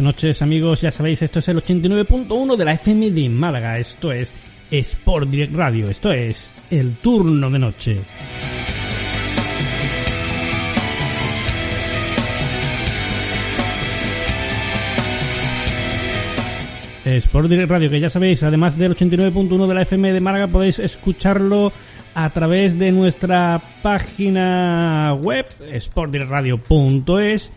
Noches amigos, ya sabéis, esto es el 89.1 de la FM de Málaga, esto es Sport Direct Radio, esto es el turno de noche. Sport Direct Radio, que ya sabéis, además del 89.1 de la FM de Málaga, podéis escucharlo a través de nuestra página web, sportdirectradio.es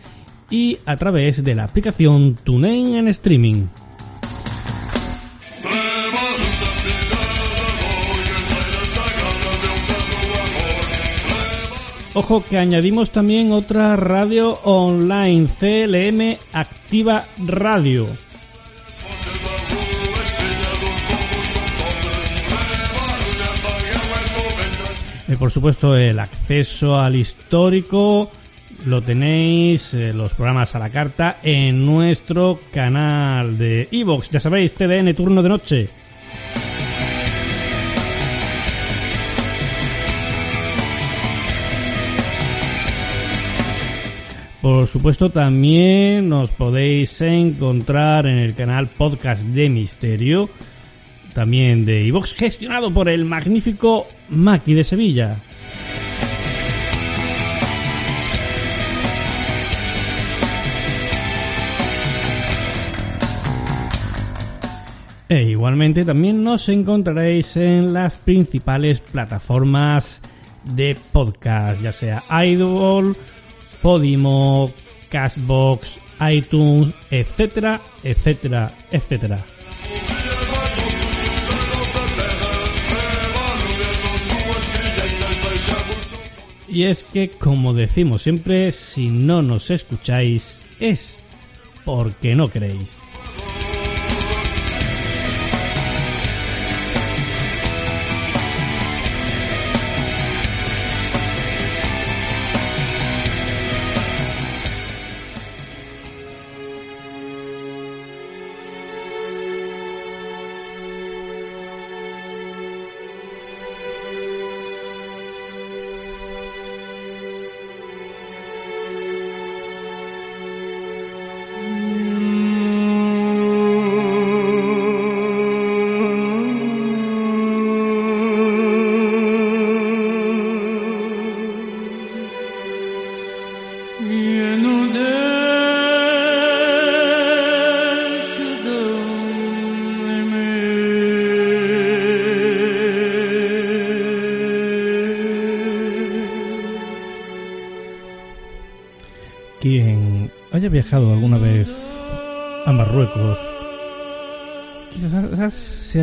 y a través de la aplicación TuneIn en streaming. Ojo que añadimos también otra radio online, CLM Activa Radio. Por supuesto el acceso al histórico lo tenéis, eh, los programas a la carta, en nuestro canal de Evox. Ya sabéis, TDN Turno de Noche. Por supuesto, también nos podéis encontrar en el canal Podcast de Misterio, también de Evox, gestionado por el magnífico Maki de Sevilla. E igualmente también nos encontraréis en las principales plataformas de podcast, ya sea Idol, Podimo, Cashbox, iTunes, etcétera, etcétera, etcétera. Y es que, como decimos siempre, si no nos escucháis es porque no queréis.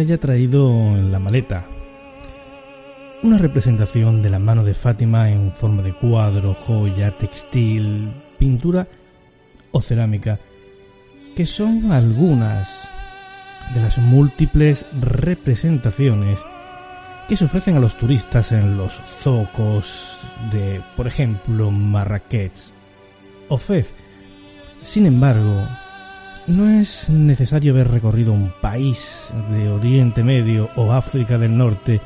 Haya traído en la maleta una representación de la mano de Fátima en forma de cuadro, joya, textil, pintura o cerámica, que son algunas de las múltiples representaciones que se ofrecen a los turistas en los zocos de, por ejemplo, Marrakech o Fez. Sin embargo, no es necesario haber recorrido un país de Oriente Medio o África del Norte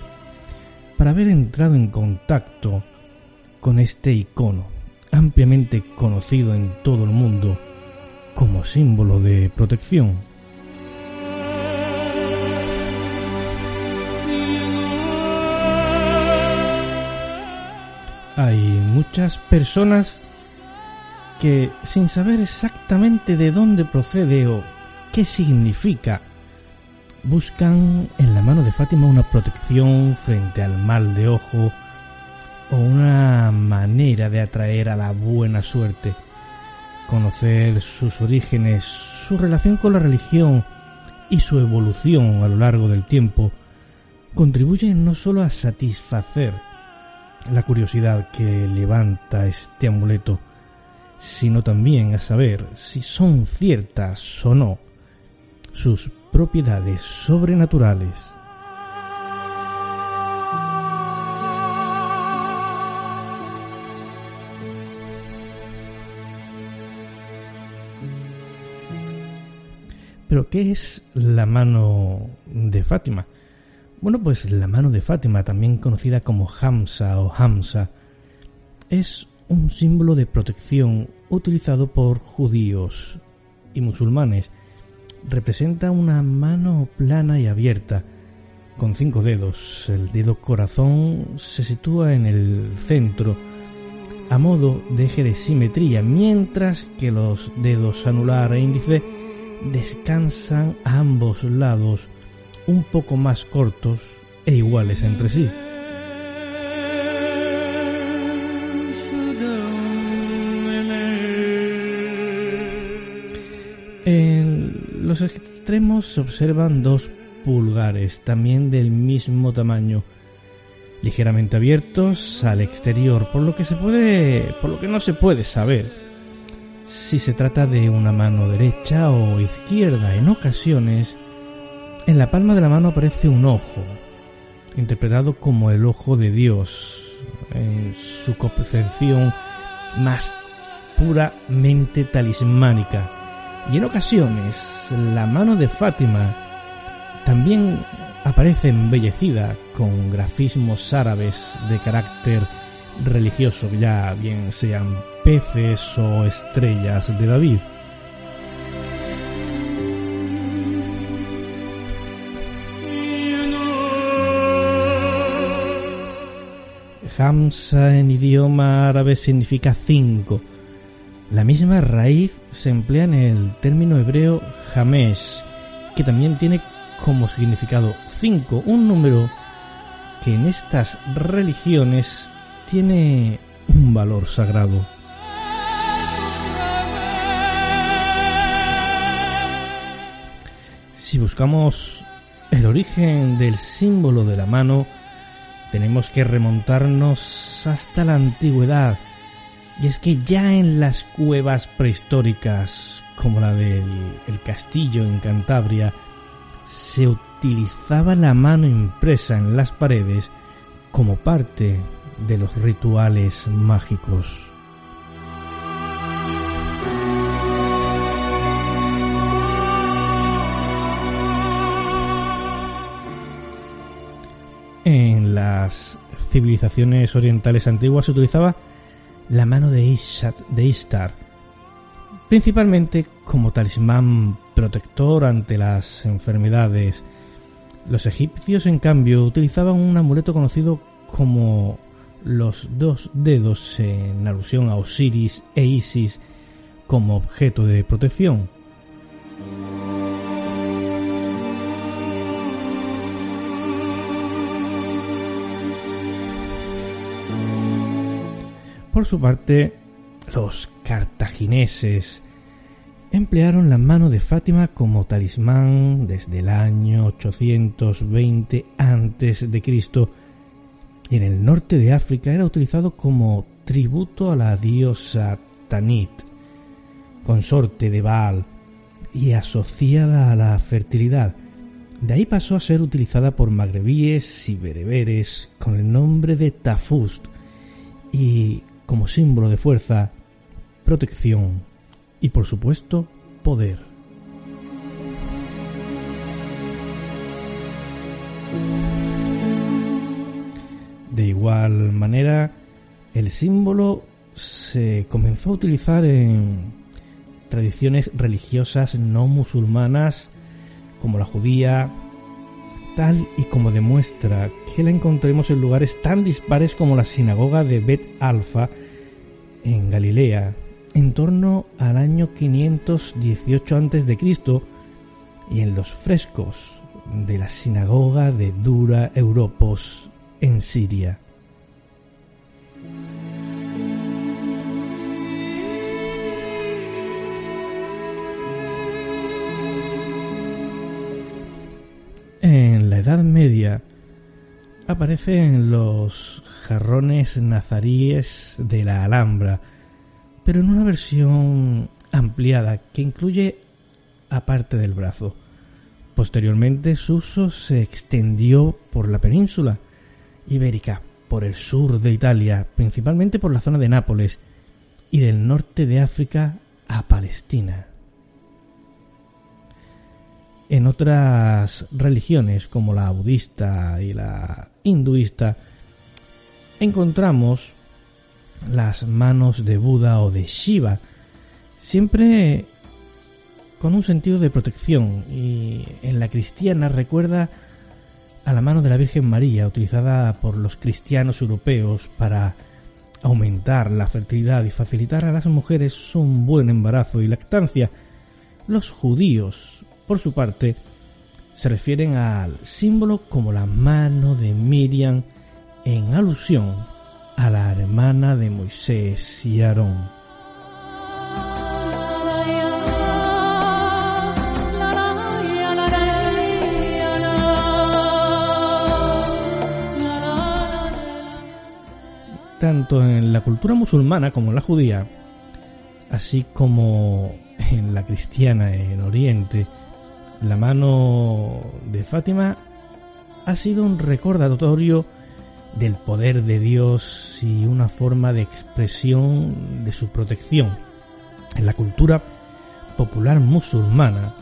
para haber entrado en contacto con este icono, ampliamente conocido en todo el mundo como símbolo de protección. Hay muchas personas que, sin saber exactamente de dónde procede o qué significa, buscan en la mano de Fátima una protección frente al mal de ojo o una manera de atraer a la buena suerte, conocer sus orígenes, su relación con la religión y su evolución a lo largo del tiempo, contribuyen no solo a satisfacer la curiosidad que levanta este amuleto, sino también a saber si son ciertas o no sus propiedades sobrenaturales. Pero ¿qué es la mano de Fátima? Bueno, pues la mano de Fátima, también conocida como Hamsa o Hamsa, es un símbolo de protección utilizado por judíos y musulmanes. Representa una mano plana y abierta, con cinco dedos. El dedo corazón se sitúa en el centro, a modo de eje de simetría, mientras que los dedos anular e índice descansan a ambos lados, un poco más cortos e iguales entre sí. Los extremos se observan dos pulgares, también del mismo tamaño, ligeramente abiertos al exterior, por lo que se puede, por lo que no se puede saber si se trata de una mano derecha o izquierda. En ocasiones, en la palma de la mano aparece un ojo, interpretado como el ojo de Dios, en su concepción más puramente talismánica. Y en ocasiones, la mano de Fátima también aparece embellecida con grafismos árabes de carácter religioso, ya bien sean peces o estrellas de David. Hamsa en idioma árabe significa cinco. La misma raíz se emplea en el término hebreo Hamesh, que también tiene como significado cinco, un número que en estas religiones tiene un valor sagrado. Si buscamos el origen del símbolo de la mano, tenemos que remontarnos hasta la antigüedad. Y es que ya en las cuevas prehistóricas, como la del castillo en Cantabria, se utilizaba la mano impresa en las paredes como parte de los rituales mágicos. En las civilizaciones orientales antiguas se utilizaba la mano de, Ishtar, principalmente como talismán protector ante las enfermedades. Los egipcios, en cambio, utilizaban un amuleto conocido como los dos dedos en alusión a Osiris e Isis como objeto de protección. Por su parte, los cartagineses emplearon la mano de Fátima como talismán desde el año 820 a.C y en el norte de África era utilizado como tributo a la diosa Tanit, consorte de Baal y asociada a la fertilidad. De ahí pasó a ser utilizada por magrebíes y bereberes con el nombre de Tafust y como símbolo de fuerza, protección y por supuesto poder. De igual manera, el símbolo se comenzó a utilizar en tradiciones religiosas no musulmanas como la judía, tal y como demuestra que la encontremos en lugares tan dispares como la sinagoga de Bet Alfa en Galilea, en torno al año 518 a.C. y en los frescos de la sinagoga de Dura Europos en Siria. Aparecen los jarrones nazaríes de la Alhambra, pero en una versión ampliada que incluye aparte del brazo. Posteriormente su uso se extendió por la península ibérica, por el sur de Italia, principalmente por la zona de Nápoles, y del norte de África a Palestina. En otras religiones como la budista y la hinduista encontramos las manos de Buda o de Shiva, siempre con un sentido de protección y en la cristiana recuerda a la mano de la Virgen María utilizada por los cristianos europeos para aumentar la fertilidad y facilitar a las mujeres un buen embarazo y lactancia. Los judíos, por su parte, se refieren al símbolo como la mano de Miriam en alusión a la hermana de Moisés y Aarón. tanto en la cultura musulmana como en la judía, así como en la cristiana en Oriente, la mano de Fátima ha sido un recordatorio del poder de Dios y una forma de expresión de su protección. En la cultura popular musulmana,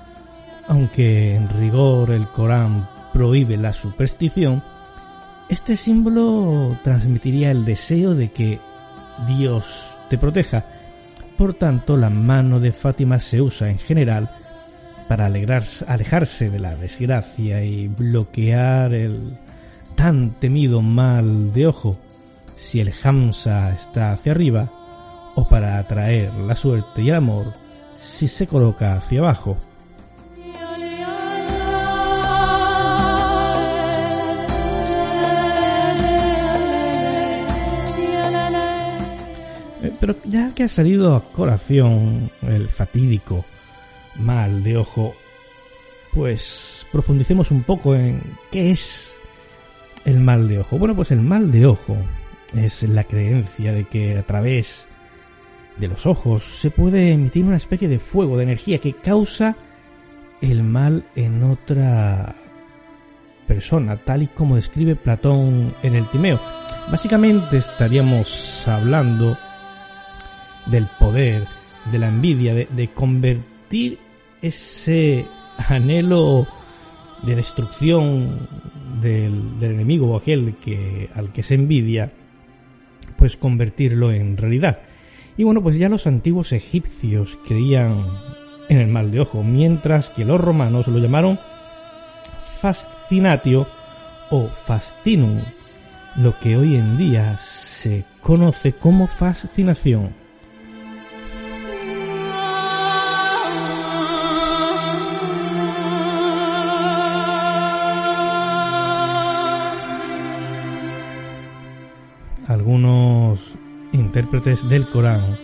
aunque en rigor el Corán prohíbe la superstición, este símbolo transmitiría el deseo de que Dios te proteja. Por tanto, la mano de Fátima se usa en general para alejarse de la desgracia y bloquear el tan temido mal de ojo si el Hamsa está hacia arriba o para atraer la suerte y el amor si se coloca hacia abajo. Pero ya que ha salido a colación el fatídico mal de ojo, pues profundicemos un poco en qué es el mal de ojo. Bueno, pues el mal de ojo es la creencia de que a través de los ojos se puede emitir una especie de fuego, de energía que causa el mal en otra persona, tal y como describe Platón en el Timeo. Básicamente estaríamos hablando del poder, de la envidia, de, convertir ese anhelo de destrucción del, enemigo o aquel que, al que se envidia, pues convertirlo en realidad. Y bueno, pues ya los antiguos egipcios creían en el mal de ojo, mientras que los romanos lo llamaron fascinatio o fascinum, lo que hoy en día se conoce como fascinación. Intérpretes del Corán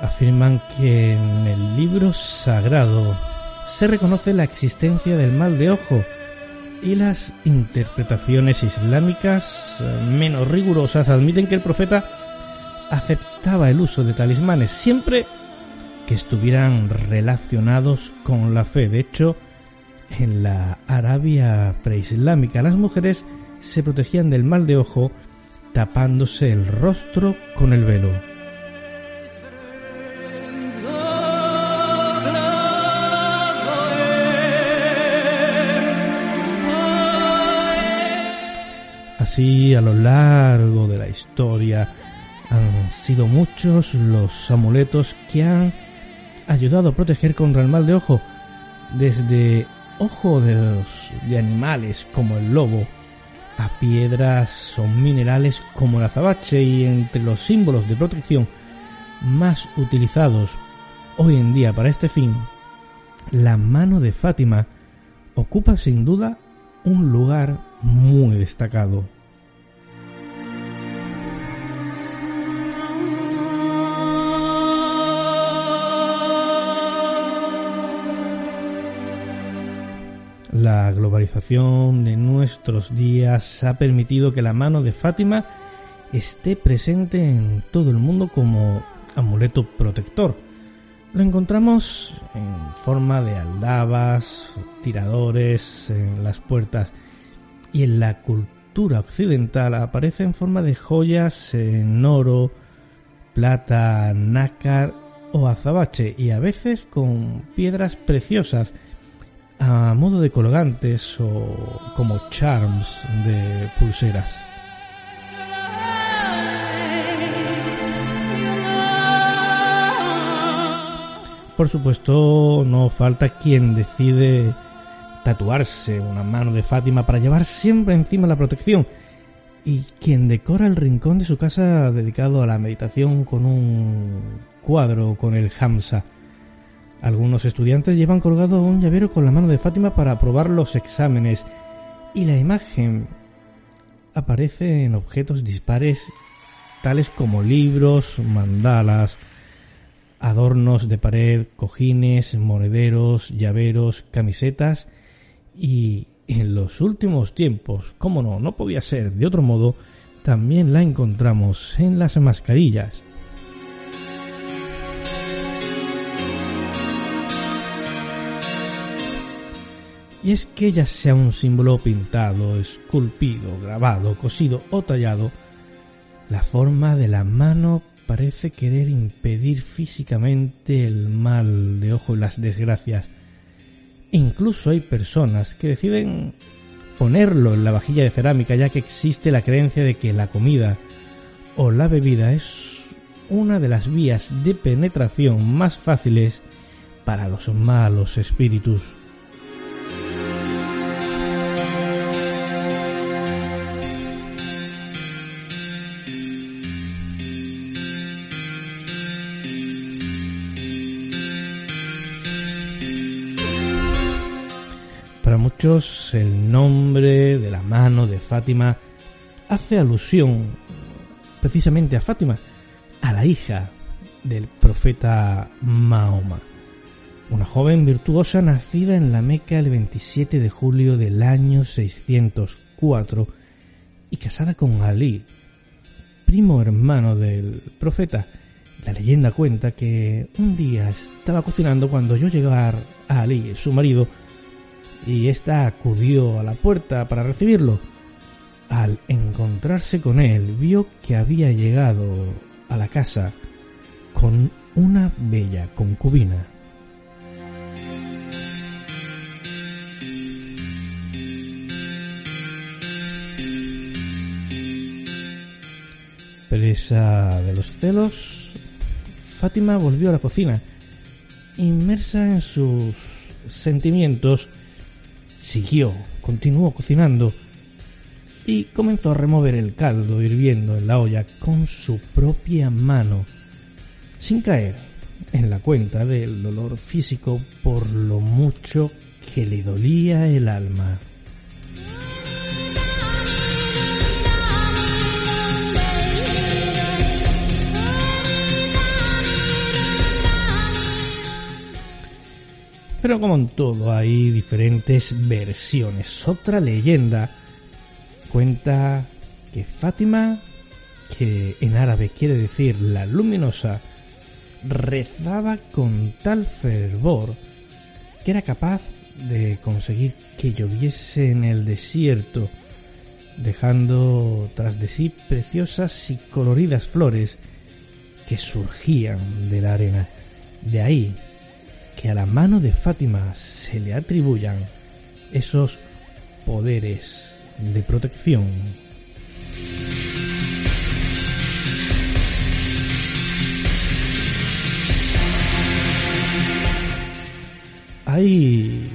afirman que en el libro sagrado se reconoce la existencia del mal de ojo y las interpretaciones islámicas menos rigurosas admiten que el profeta aceptaba el uso de talismanes siempre que estuvieran relacionados con la fe. De hecho, en la Arabia preislámica las mujeres se protegían del mal de ojo tapándose el rostro con el velo. Así, a lo largo de la historia, han sido muchos los amuletos que han ayudado a proteger contra el mal de ojo, desde ojo de, de animales como el lobo, a piedras o minerales como la azabache y entre los símbolos de protección más utilizados hoy en día para este fin, la mano de Fátima ocupa sin duda un lugar muy destacado. Globalización de nuestros días ha permitido que la mano de Fátima esté presente en todo el mundo como amuleto protector. Lo encontramos en forma de aldabas, tiradores en las puertas y en la cultura occidental aparece en forma de joyas en oro, plata, nácar o azabache y a veces con piedras preciosas a modo de colgantes o como charms de pulseras. Por supuesto, no falta quien decide tatuarse una mano de Fátima para llevar siempre encima la protección y quien decora el rincón de su casa dedicado a la meditación con un cuadro con el Hamsa algunos estudiantes llevan colgado un llavero con la mano de Fátima para aprobar los exámenes y la imagen aparece en objetos dispares tales como libros, mandalas, adornos de pared, cojines, monederos, llaveros, camisetas y en los últimos tiempos, como no, no podía ser de otro modo, también la encontramos en las mascarillas. Y es que ya sea un símbolo pintado, esculpido, grabado, cosido o tallado, la forma de la mano parece querer impedir físicamente el mal de ojo y las desgracias. Incluso hay personas que deciden ponerlo en la vajilla de cerámica ya que existe la creencia de que la comida o la bebida es una de las vías de penetración más fáciles para los malos espíritus. El nombre de la mano de Fátima hace alusión precisamente a Fátima, a la hija del profeta Mahoma, una joven virtuosa nacida en la Meca el 27 de julio del año 604 y casada con Ali, primo hermano del profeta. La leyenda cuenta que un día estaba cocinando cuando yo llegar a Ali, su marido, y ésta acudió a la puerta para recibirlo. Al encontrarse con él, vio que había llegado a la casa con una bella concubina. Presa de los celos, Fátima volvió a la cocina, inmersa en sus sentimientos Siguió, continuó cocinando y comenzó a remover el caldo hirviendo en la olla con su propia mano, sin caer en la cuenta del dolor físico por lo mucho que le dolía el alma. Pero como en todo hay diferentes versiones. Otra leyenda cuenta que Fátima, que en árabe quiere decir la luminosa, rezaba con tal fervor que era capaz de conseguir que lloviese en el desierto, dejando tras de sí preciosas y coloridas flores que surgían de la arena. De ahí que a la mano de Fátima se le atribuyan esos poderes de protección. Hay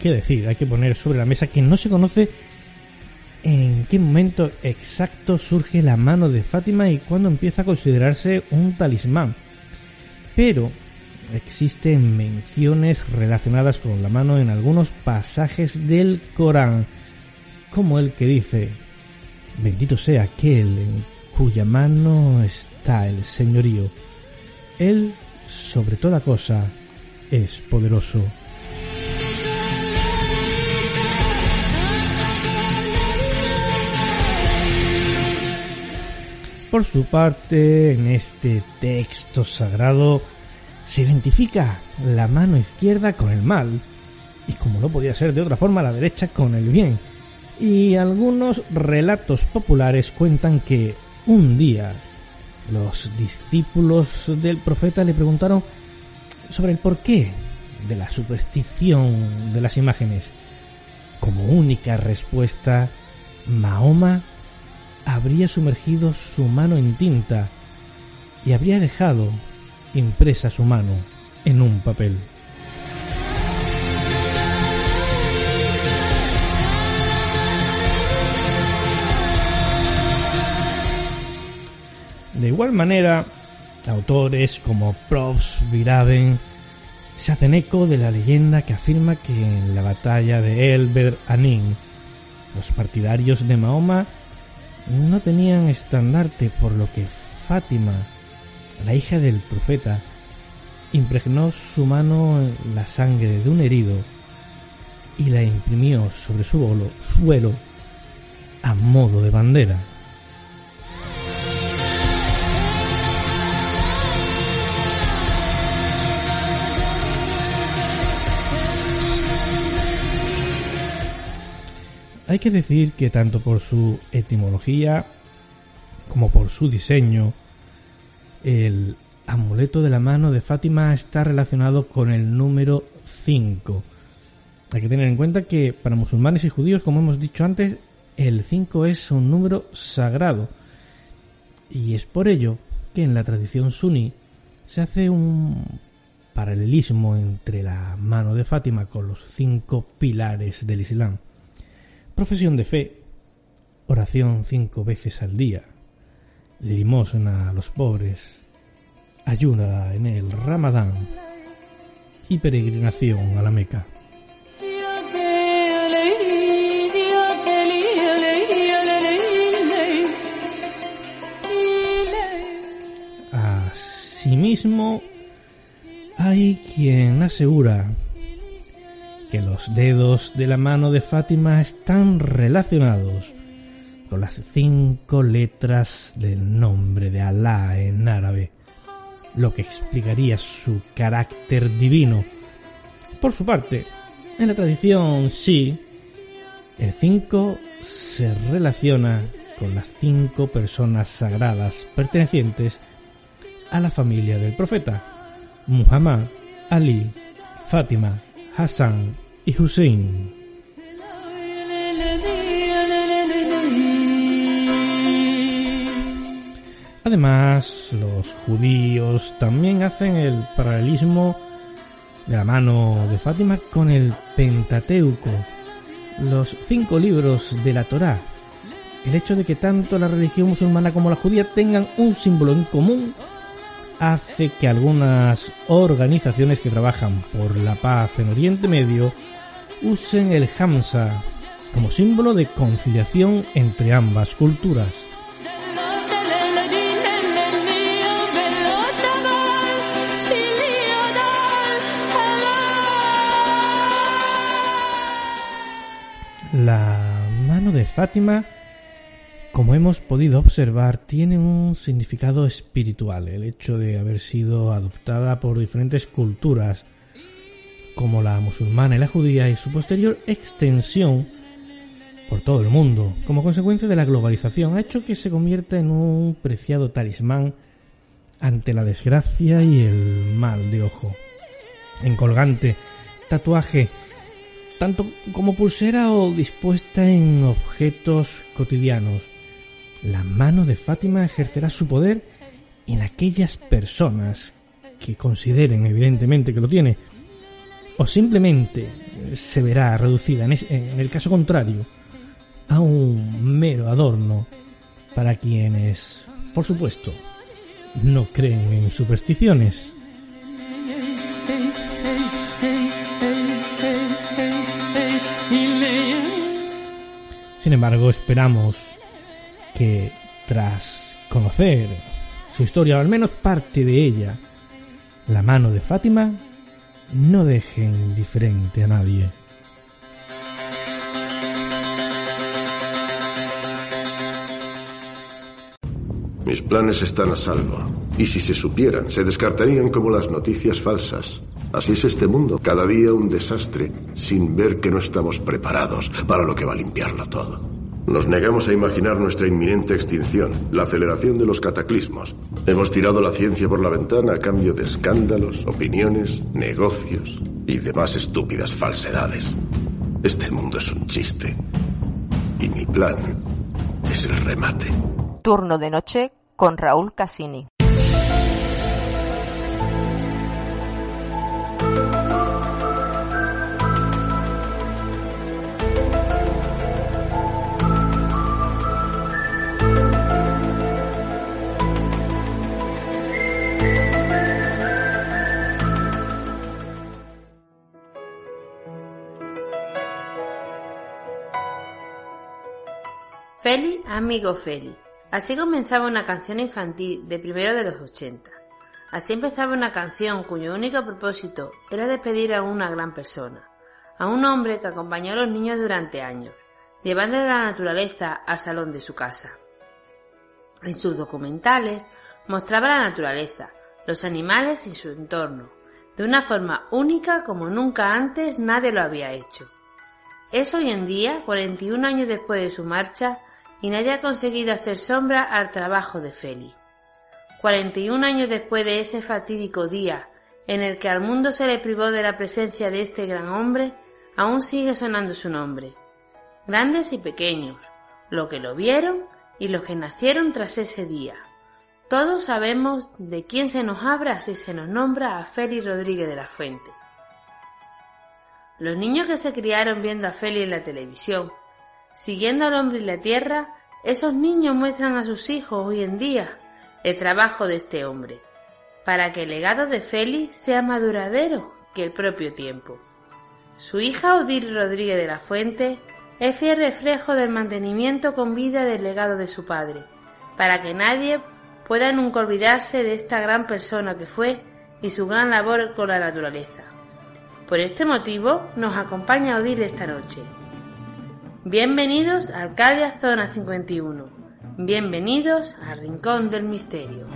que decir, hay que poner sobre la mesa que no se conoce en qué momento exacto surge la mano de Fátima y cuándo empieza a considerarse un talismán. Pero existen menciones relacionadas con la mano en algunos pasajes del Corán, como el que dice, bendito sea aquel en cuya mano está el señorío. Él, sobre toda cosa, es poderoso. Por su parte, en este texto sagrado se identifica la mano izquierda con el mal y como no podía ser de otra forma la derecha con el bien. Y algunos relatos populares cuentan que un día los discípulos del profeta le preguntaron sobre el porqué de la superstición de las imágenes. Como única respuesta, Mahoma habría sumergido su mano en tinta y habría dejado impresa su mano en un papel. De igual manera, autores como Probs Viraben se hacen eco de la leyenda que afirma que en la batalla de Elber Anin, los partidarios de Mahoma no tenían estandarte, por lo que Fátima, la hija del profeta, impregnó su mano en la sangre de un herido y la imprimió sobre su suelo a modo de bandera. Hay que decir que tanto por su etimología como por su diseño, el amuleto de la mano de Fátima está relacionado con el número 5. Hay que tener en cuenta que para musulmanes y judíos, como hemos dicho antes, el 5 es un número sagrado. Y es por ello que en la tradición suní se hace un paralelismo entre la mano de Fátima con los cinco pilares del Islam profesión de fe, oración cinco veces al día, limosna a los pobres, ayuda en el Ramadán y peregrinación a la Meca. Asimismo, hay quien asegura que los dedos de la mano de Fátima están relacionados con las cinco letras del nombre de Alá en árabe, lo que explicaría su carácter divino. Por su parte, en la tradición sí, el 5 se relaciona con las cinco personas sagradas pertenecientes a la familia del profeta, Muhammad, Ali, Fátima, Hassan y Hussein. Además, los judíos también hacen el paralelismo de la mano de Fátima con el Pentateuco, los cinco libros de la Torá. El hecho de que tanto la religión musulmana como la judía tengan un símbolo en común hace que algunas organizaciones que trabajan por la paz en Oriente Medio usen el Hamza como símbolo de conciliación entre ambas culturas. Fátima como hemos podido observar, tiene un significado espiritual el hecho de haber sido adoptada por diferentes culturas, como la musulmana y la judía, y su posterior extensión por todo el mundo, como consecuencia de la globalización, ha hecho que se convierta en un preciado talismán ante la desgracia y el mal de ojo. En colgante, tatuaje, tanto como pulsera o dispuesta en objetos cotidianos la mano de Fátima ejercerá su poder en aquellas personas que consideren evidentemente que lo tiene, o simplemente se verá reducida en, el caso contrario a un mero adorno para quienes, por supuesto, no creen en supersticiones. Embargo, esperamos que tras conocer su historia, o al menos parte de ella, la mano de Fátima, no deje indiferente a nadie. Mis planes están a salvo. Y si se supieran, se descartarían como las noticias falsas. Así es este mundo, cada día un desastre, sin ver que no estamos preparados para lo que va a limpiarlo todo. Nos negamos a imaginar nuestra inminente extinción, la aceleración de los cataclismos. Hemos tirado la ciencia por la ventana a cambio de escándalos, opiniones, negocios y demás estúpidas falsedades. Este mundo es un chiste. Y mi plan es el remate. Turno de noche con Raúl Cassini. Feli, amigo Feli. Así comenzaba una canción infantil de primero de los 80. Así empezaba una canción cuyo único propósito era despedir a una gran persona, a un hombre que acompañó a los niños durante años, llevando la naturaleza al salón de su casa. En sus documentales mostraba la naturaleza, los animales y su entorno, de una forma única como nunca antes nadie lo había hecho. Es hoy en día, 41 años después de su marcha, y nadie ha conseguido hacer sombra al trabajo de Feli. 41 años después de ese fatídico día en el que al mundo se le privó de la presencia de este gran hombre, aún sigue sonando su nombre. Grandes y pequeños, los que lo vieron y los que nacieron tras ese día. Todos sabemos de quién se nos habla si se nos nombra a Feli Rodríguez de la Fuente. Los niños que se criaron viendo a Feli en la televisión, Siguiendo al hombre y la tierra, esos niños muestran a sus hijos hoy en día el trabajo de este hombre, para que el legado de Félix sea más duradero que el propio tiempo. Su hija Odil Rodríguez de la Fuente es fiel reflejo del mantenimiento con vida del legado de su padre, para que nadie pueda nunca olvidarse de esta gran persona que fue y su gran labor con la naturaleza. Por este motivo nos acompaña Odil esta noche. Bienvenidos a Arcadia Zona 51. Bienvenidos al Rincón del Misterio.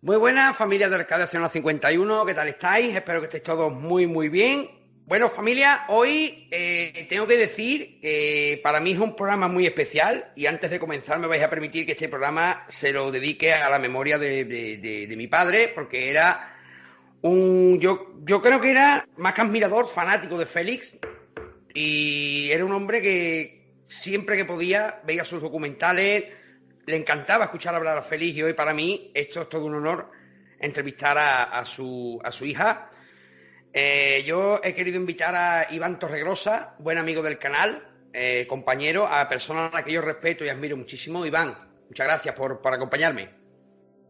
Muy buenas, familia de Arcadia Zona 51, ¿qué tal estáis? Espero que estéis todos muy, muy bien. Bueno, familia, hoy eh, tengo que decir que para mí es un programa muy especial y antes de comenzar me vais a permitir que este programa se lo dedique a la memoria de, mi padre, porque era un... Yo, yo creo que era más que admirador, fanático de Félix y era un hombre que siempre que podía veía sus documentales, le encantaba escuchar hablar a Félix y hoy para mí esto es todo un honor entrevistar a, su, a su hija eh, yo he querido invitar a Iván Torregrosa, buen amigo del canal, eh, compañero, a persona a la que yo respeto y admiro muchísimo. Iván, muchas gracias por, acompañarme.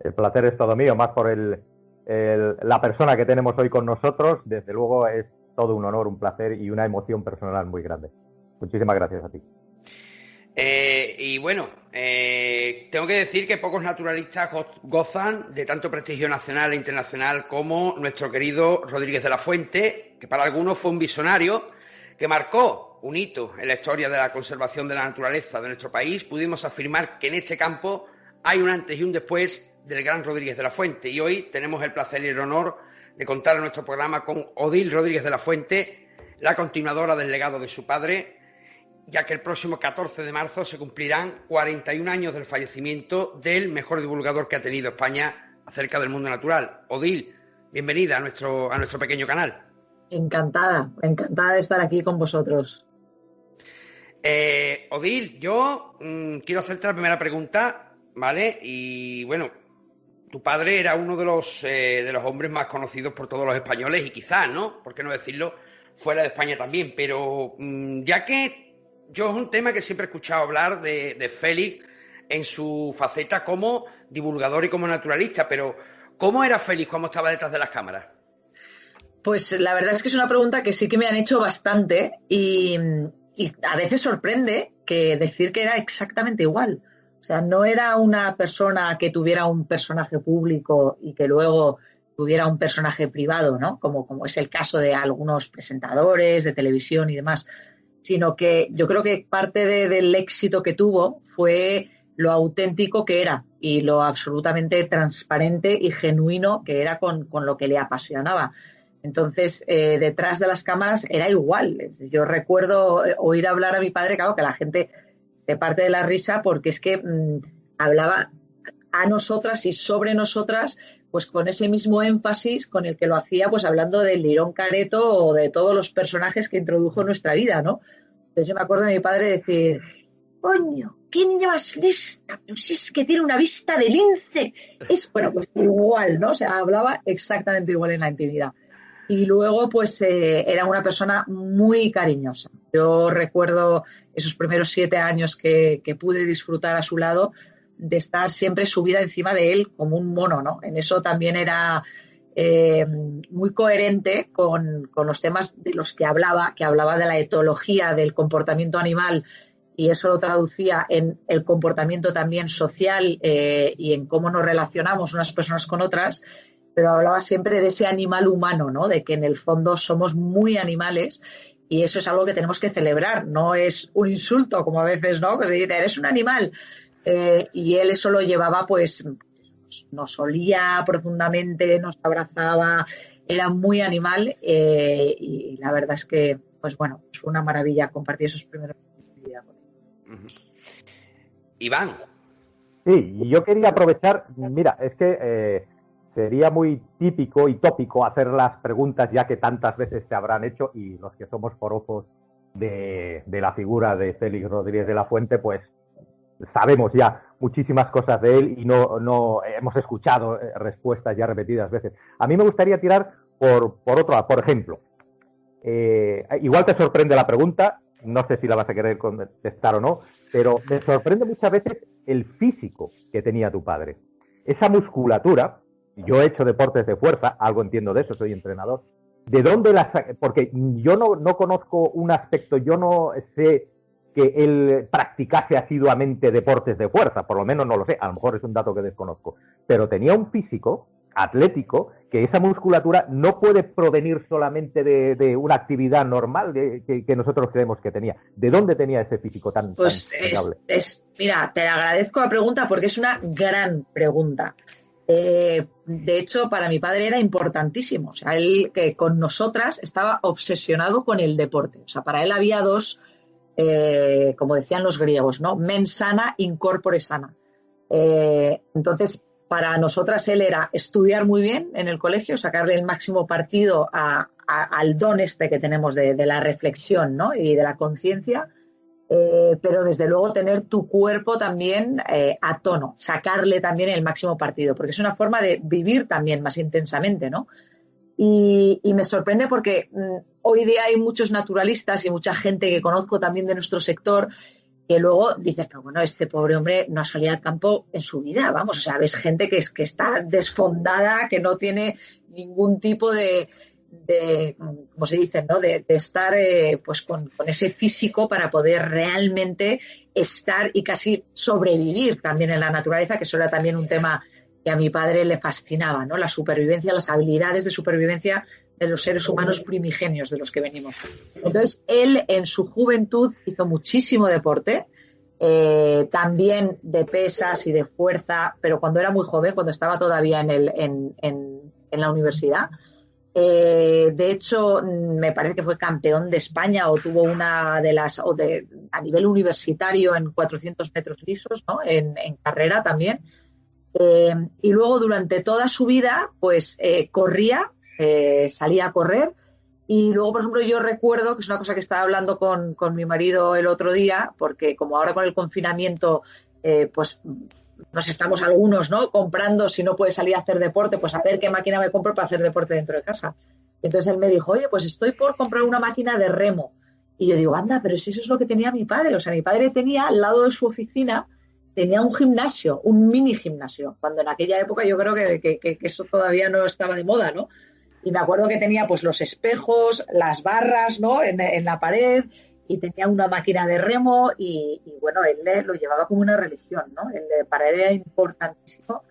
El placer es todo mío, más por el, la persona que tenemos hoy con nosotros. Desde luego es todo un honor, un placer y una emoción personal muy grande. Muchísimas gracias a ti. Eh, y bueno, eh, tengo que decir que pocos naturalistas gozan de tanto prestigio nacional e internacional como nuestro querido Rodríguez de la Fuente, que para algunos fue un visionario que marcó un hito en la historia de la conservación de la naturaleza de nuestro país. Pudimos afirmar que en este campo hay un antes y un después del gran Rodríguez de la Fuente. Y hoy tenemos el placer y el honor de contar en nuestro programa con Odil Rodríguez de la Fuente, la continuadora del legado de su padre, ya que el próximo 14 de marzo se cumplirán 41 años del fallecimiento del mejor divulgador que ha tenido España acerca del mundo natural. Odil, bienvenida a nuestro, a nuestro pequeño canal. Encantada, encantada de estar aquí con vosotros. Eh, Odil, yo mm, quiero hacerte la primera pregunta, ¿vale? Y bueno, tu padre era uno de los, eh, de los hombres más conocidos por todos los españoles y quizás, ¿no? ¿Por qué no decirlo? Fuera de España también. Pero mm, ya que yo es un tema que siempre he escuchado hablar de, de Félix en su faceta como divulgador y como naturalista, pero ¿cómo era Félix cuando estaba detrás de las cámaras? Pues la verdad es que es una pregunta que sí que me han hecho bastante y, a veces sorprende que decir que era exactamente igual. O sea, no era una persona que tuviera un personaje público y que luego tuviera un personaje privado, ¿no? Como, como es el caso de algunos presentadores de televisión y demás, sino que yo creo que parte del éxito que tuvo fue lo auténtico que era y lo absolutamente transparente y genuino que era con, con lo que le apasionaba. Entonces, eh, detrás de las cámaras era igual. Yo recuerdo eh, oír hablar a mi padre, claro, que la gente se parte de la risa porque es que mmm, hablaba a nosotras y sobre nosotras, pues con ese mismo énfasis con el que lo hacía, pues hablando del Lirón Careto o de todos los personajes que introdujo en nuestra vida, ¿no? Entonces yo me acuerdo de mi padre decir, coño, qué niña más lista, pero si es que tiene una vista de lince. Es, bueno, pues igual, ¿no? O sea, hablaba exactamente igual en la intimidad. Y luego, pues, eh, era una persona muy cariñosa. Yo recuerdo esos primeros siete años que, que, pude disfrutar a su lado, de estar siempre subida encima de él como un mono, ¿no? En eso también era eh, muy coherente con, con, los temas de los que hablaba, que hablaba de la etología del comportamiento animal y eso lo traducía en el comportamiento también social eh, y en cómo nos relacionamos unas personas con otras pero hablaba siempre de ese animal humano, ¿no? De que en el fondo somos muy animales y eso es algo que tenemos que celebrar, no es un insulto como a veces, ¿no? Que se dice, eres un animal. Eh, y él eso lo llevaba, pues, nos olía profundamente, nos abrazaba, era muy animal eh, y la verdad es que, pues bueno, fue una maravilla compartir esos primeros días con él. Iván. Sí, yo quería aprovechar, mira, es que eh, sería muy típico y tópico hacer las preguntas ya que tantas veces se habrán hecho y los que somos forofos de, de, la figura de Félix Rodríguez de la Fuente, pues sabemos ya muchísimas cosas de él y no, no hemos escuchado eh, respuestas ya repetidas veces. A mí me gustaría tirar por, por otro, por ejemplo. Eh, igual te sorprende la pregunta, no sé si la vas a querer contestar o no, pero me sorprende muchas veces el físico que tenía tu padre. Esa musculatura, yo he hecho deportes de fuerza, algo entiendo de eso, soy entrenador. ¿De dónde las.? Porque yo no, no conozco un aspecto, yo no sé que él practicase asiduamente deportes de fuerza, por lo menos no lo sé, a lo mejor es un dato que desconozco, pero tenía un físico atlético que esa musculatura no puede provenir solamente de, de una actividad normal de, que, que, nosotros creemos que tenía. ¿De dónde tenía ese físico tan, pues tan es, es, mira, te agradezco la pregunta porque es una gran pregunta. Eh, de hecho, para mi padre era importantísimo. O sea, él que con nosotras estaba obsesionado con el deporte. O sea, para él había dos, eh, como decían los griegos, ¿no? Mens sana, incorpore sana. Eh, entonces, para nosotras él era estudiar muy bien en el colegio, sacarle el máximo partido al don este que tenemos de, la reflexión, ¿no? Y de la conciencia eh, pero desde luego tener tu cuerpo también a tono, sacarle también el máximo partido, porque es una forma de vivir también más intensamente, ¿no? Y, me sorprende porque mmm, hoy día hay muchos naturalistas y mucha gente que conozco también de nuestro sector que luego dices, pero bueno, este pobre hombre no ha salido al campo en su vida, vamos, o sea, ves gente que, es, que está desfondada, que no tiene ningún tipo de, de, como se dice, ¿no? de, de estar eh, pues con, con, ese físico para poder realmente estar y casi sobrevivir también en la naturaleza, que eso era también un tema que a mi padre le fascinaba, ¿no? La supervivencia, las habilidades de supervivencia de los seres humanos primigenios de los que venimos. Entonces, él en su juventud hizo muchísimo deporte, eh, también de pesas y de fuerza, pero cuando era muy joven, cuando estaba todavía en, el, en, en, la universidad, eh, de hecho, me parece que fue campeón de España o tuvo una de las, o de, a nivel universitario en 400 metros lisos, ¿no? En, carrera también. Eh, y luego durante toda su vida, pues corría, salía a correr Y luego, por ejemplo, yo recuerdo, que es una cosa que estaba hablando con, con mi marido el otro día, porque como ahora con el confinamiento, eh, pues nos estamos algunos, ¿no? Comprando, si no puede salir a hacer deporte, pues a ver qué máquina me compro para hacer deporte dentro de casa. Entonces él me dijo, oye, pues estoy por comprar una máquina de remo. Y yo digo, anda, pero si eso es lo que tenía mi padre. O sea, mi padre tenía al lado de su oficina, tenía un gimnasio, un mini gimnasio, cuando en aquella época yo creo que, que eso todavía no estaba de moda, ¿no? Y me acuerdo que tenía pues los espejos, las barras, ¿no? En, la pared y tenía una máquina de remo y, bueno, él lo llevaba como una religión, ¿no? para él era importantísimo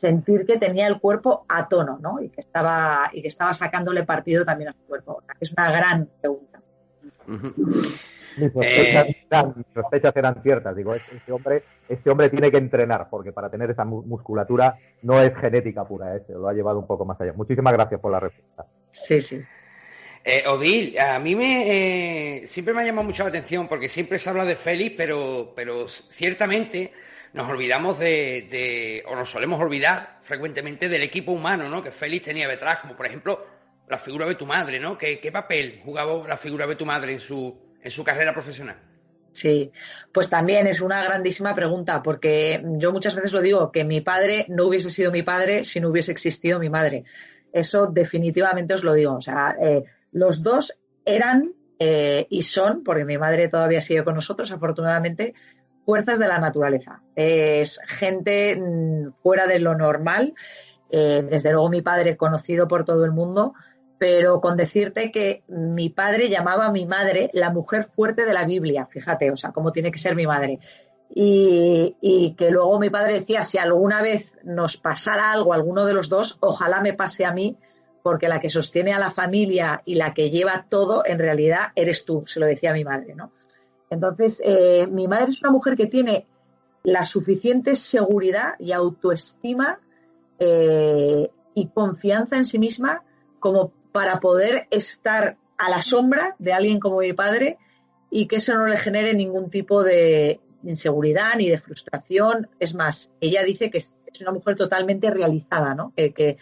sentir que tenía el cuerpo a tono, ¿no? Y que estaba, y que estaba sacándole partido también a su cuerpo. Es una gran pregunta. Mis sospechas, eran, ciertas. Digo, este hombre, este hombre tiene que entrenar, porque para tener esa musculatura no es genética pura, ¿eh? lo ha llevado un poco más allá. Muchísimas gracias por la respuesta. Sí, sí. Eh, Odil, a mí me eh, siempre me ha llamado mucho la atención porque siempre se habla de Félix, pero, pero ciertamente nos olvidamos de, o nos solemos olvidar frecuentemente del equipo humano, ¿no? Que Félix tenía detrás, como por ejemplo la figura de tu madre, ¿no? ¿Qué, qué papel jugaba la figura de tu madre en su, en su carrera profesional? Sí, pues también es una grandísima pregunta, porque yo muchas veces lo digo, que mi padre no hubiese sido mi padre si no hubiese existido mi madre. Eso definitivamente os lo digo. O sea, eh, los dos eran eh, y son, porque mi madre todavía sigue con nosotros, afortunadamente, fuerzas de la naturaleza. Es gente mm, fuera de lo normal. Eh, desde luego mi padre conocido por todo el mundo, pero con decirte que mi padre llamaba a mi madre la mujer fuerte de la Biblia, fíjate, o sea, cómo tiene que ser mi madre. Y, que luego mi padre decía, si alguna vez nos pasara algo, alguno de los dos, ojalá me pase a mí, porque la que sostiene a la familia y la que lleva todo, en realidad eres tú, se lo decía mi madre, ¿no? Entonces, eh, mi madre es una mujer que tiene la suficiente seguridad y autoestima eh, y confianza en sí misma como para poder estar a la sombra de alguien como mi padre y que eso no le genere ningún tipo de inseguridad ni de frustración. Es más, ella dice que es una mujer totalmente realizada, ¿no? Que,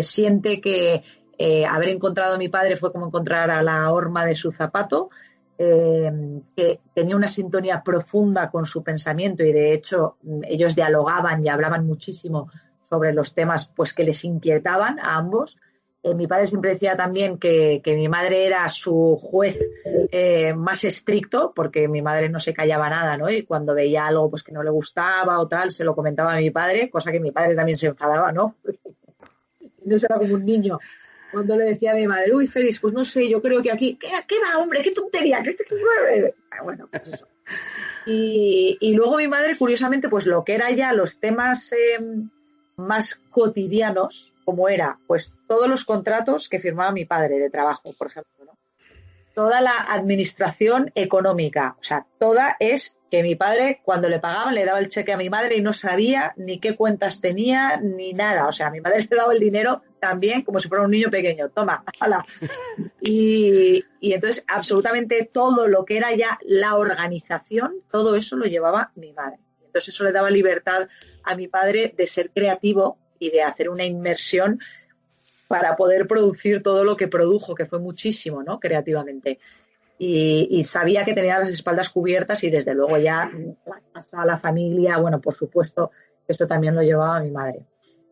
siente que eh, haber encontrado a mi padre fue como encontrar a la horma de su zapato, eh, que tenía una sintonía profunda con su pensamiento y de hecho ellos dialogaban y hablaban muchísimo sobre los temas pues que les inquietaban a ambos eh, mi padre siempre decía también que, mi madre era su juez eh, más estricto, porque mi madre no se callaba nada, ¿no? Y cuando veía algo pues que no le gustaba o tal, se lo comentaba a mi padre, cosa que mi padre también se enfadaba, ¿no? no era como un niño. Cuando le decía a mi madre, uy, Félix, pues no sé, yo creo que aquí, ¿qué, va, hombre? ¿Qué tontería? ¿Qué, qué, ah, bueno, pues eso. Y, y, luego mi madre, curiosamente, pues lo que era ya los temas em, más cotidianos, como era, pues todos los contratos que firmaba mi padre de trabajo, por ejemplo, ¿no? Toda la administración económica, o sea, toda es que mi padre cuando le pagaban le daba el cheque a mi madre y no sabía ni qué cuentas tenía ni nada, o sea, mi madre le daba el dinero también como si fuera un niño pequeño, toma, hala. Y, y entonces absolutamente todo lo que era ya la organización, todo eso lo llevaba mi madre. Entonces eso le daba libertad a mi padre de ser creativo y de hacer una inmersión para poder producir todo lo que produjo, que fue muchísimo, ¿no? Creativamente. Y, sabía que tenía las espaldas cubiertas y desde luego ya hasta la familia, bueno, por supuesto, esto también lo llevaba mi madre.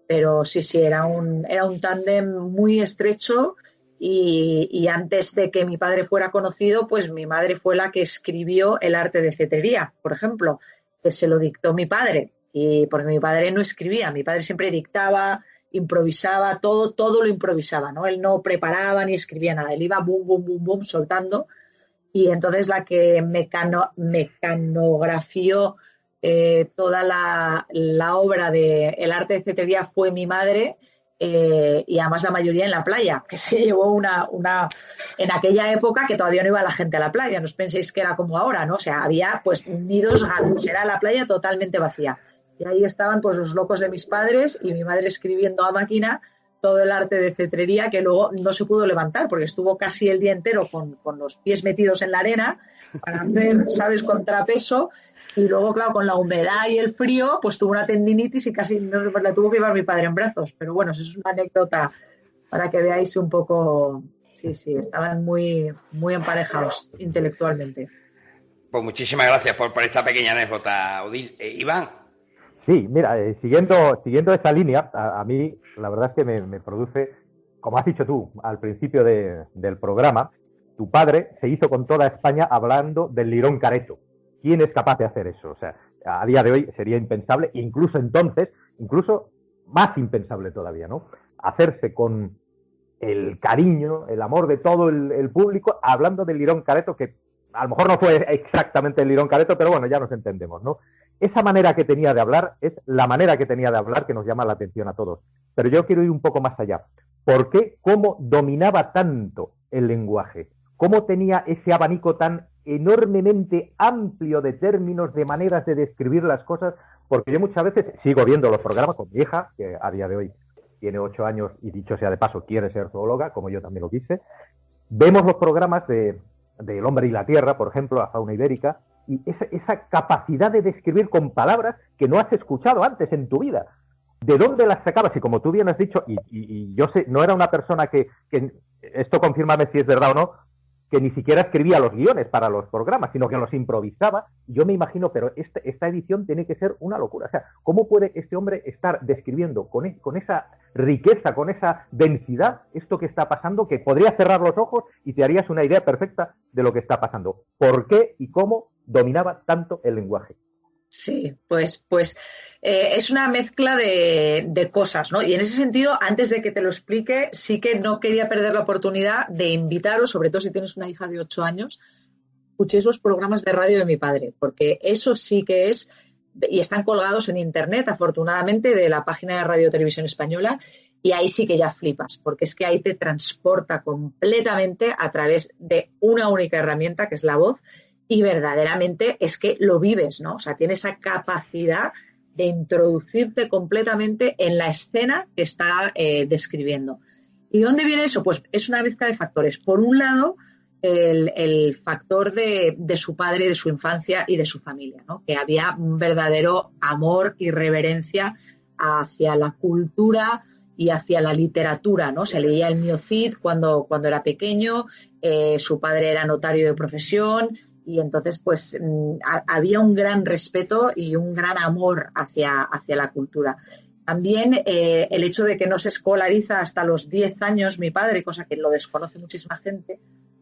Pero sí, sí, era un, era un tándem muy estrecho y, antes de que mi padre fuera conocido, pues mi madre fue la que escribió el arte de cetrería, por ejemplo, que se lo dictó mi padre. Y porque mi padre no escribía, mi padre siempre dictaba, improvisaba, todo, todo lo improvisaba, ¿no? Él no preparaba ni escribía nada, él iba boom, boom, boom, boom, soltando. Y entonces la que mecano, mecanografió eh, toda la, obra de El arte de cetrería fue mi madre, eh, y además la mayoría en la playa, que se llevó una, una, en aquella época que todavía no iba la gente a la playa, no os penséis que era como ahora, ¿no? O sea, había pues ni dos gatos, era la playa totalmente vacía. Y ahí estaban pues los locos de mis padres y mi madre escribiendo a máquina todo el arte de cetrería que luego no se pudo levantar porque estuvo casi el día entero con, con los pies metidos en la arena para hacer, ¿sabes?, contrapeso. Y luego, claro, con la humedad y el frío, pues tuvo una tendinitis y casi no, la tuvo que llevar mi padre en brazos. Pero bueno, eso es una anécdota para que veáis un poco Sí, sí, estaban muy, muy emparejados intelectualmente. Pues muchísimas gracias por, esta pequeña anécdota, Odil. Eh, Iván. Sí, mira, eh, siguiendo, siguiendo esta línea, a, mí la verdad es que me, produce, como has dicho tú al principio del programa, tu padre se hizo con toda España hablando del lirón careto. ¿Quién es capaz de hacer eso? O sea, a día de hoy sería impensable, incluso entonces, incluso más impensable todavía, ¿no? Hacerse con el cariño, el amor de todo el, público, hablando del lirón careto, que a lo mejor no fue exactamente el lirón careto, pero bueno, ya nos entendemos, ¿no? Esa manera que tenía de hablar es la manera que tenía de hablar que nos llama la atención a todos. Pero yo quiero ir un poco más allá. ¿Por qué? ¿Cómo dominaba tanto el lenguaje? ¿Cómo tenía ese abanico tan enormemente amplio de términos, de maneras de describir las cosas? Porque yo muchas veces sigo viendo los programas con mi hija, que a día de hoy tiene ocho años y dicho sea de paso quiere ser zoóloga, como yo también lo quise. Vemos los programas de, El hombre y la tierra, por ejemplo, a fauna ibérica, y esa, capacidad de describir con palabras que no has escuchado antes en tu vida. ¿De dónde las sacabas? Y como tú bien has dicho, y, yo sé, no era una persona que, que, esto confírmame si es verdad o no, que ni siquiera escribía los guiones para los programas, sino que los improvisaba. Yo me imagino, pero este, esta edición tiene que ser una locura. O sea, ¿cómo puede este hombre estar describiendo con, e, con esa riqueza, con esa densidad, esto que está pasando, que podría cerrar los ojos y te harías una idea perfecta de lo que está pasando? ¿Por qué y cómo dominaba tanto el lenguaje? Sí, pues, pues eh, es una mezcla de, cosas, ¿no? Y en ese sentido, antes de que te lo explique, sí que no quería perder la oportunidad de invitaros, sobre todo si tienes una hija de ocho años, escuchéis los programas de radio de mi padre, porque eso sí que es, y están colgados en internet, afortunadamente, de la página de Radio Televisión Española, y ahí sí que ya flipas, porque es que ahí te transporta completamente a través de una única herramienta, que es la voz, y verdaderamente es que lo vives, ¿no? O sea, tiene esa capacidad de introducirte completamente en la escena que está eh, describiendo. ¿Y dónde viene eso? Pues es una mezcla de factores. Por un lado, el, factor de, su padre, de su infancia y de su familia, ¿no? que había un verdadero amor y reverencia hacia la cultura y hacia la literatura, ¿no? Se leía el Miocid cuando, cuando era pequeño, eh, su padre era notario de profesión, y entonces pues mm, había un gran respeto y un gran amor hacia, hacia la cultura. También eh, el hecho de que no se escolariza hasta los 10 años mi padre, cosa que lo desconoce muchísima gente,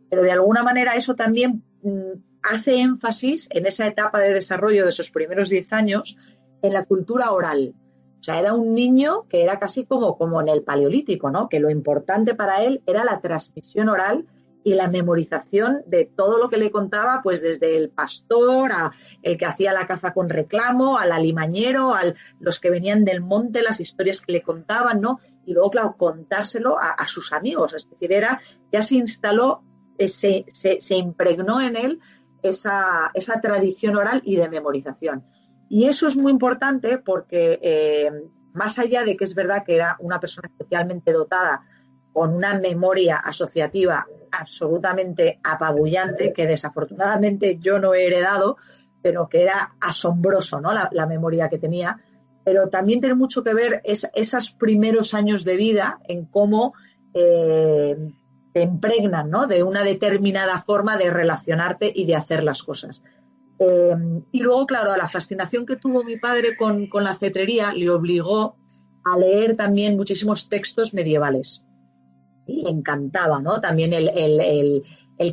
pero de alguna manera eso también mm, hace énfasis en esa etapa de desarrollo de esos primeros 10 años en la cultura oral. O sea, era un niño que era casi como, como en el paleolítico, ¿no? Que lo importante para él era la transmisión oral y la memorización de todo lo que le contaba, pues desde el pastor a el que hacía la caza con reclamo, al alimañero, a los que venían del monte, las historias que le contaban, ¿no? Y luego, claro, contárselo a, sus amigos. Es decir, era, ya se instaló, eh, se, se, impregnó en él esa, esa, tradición oral y de memorización. Y eso es muy importante porque, eh, más allá de que es verdad que era una persona especialmente dotada con una memoria asociativa absolutamente apabullante que desafortunadamente yo no he heredado, pero que era asombroso, ¿no? La, memoria que tenía. Pero también tiene mucho que ver esos primeros años de vida en cómo eh, te impregnan, ¿no? De una determinada forma de relacionarte y de hacer las cosas. Eh, y luego, claro, la fascinación que tuvo mi padre con, con la cetrería le obligó a leer también muchísimos textos medievales y le encantaba, ¿no? También el,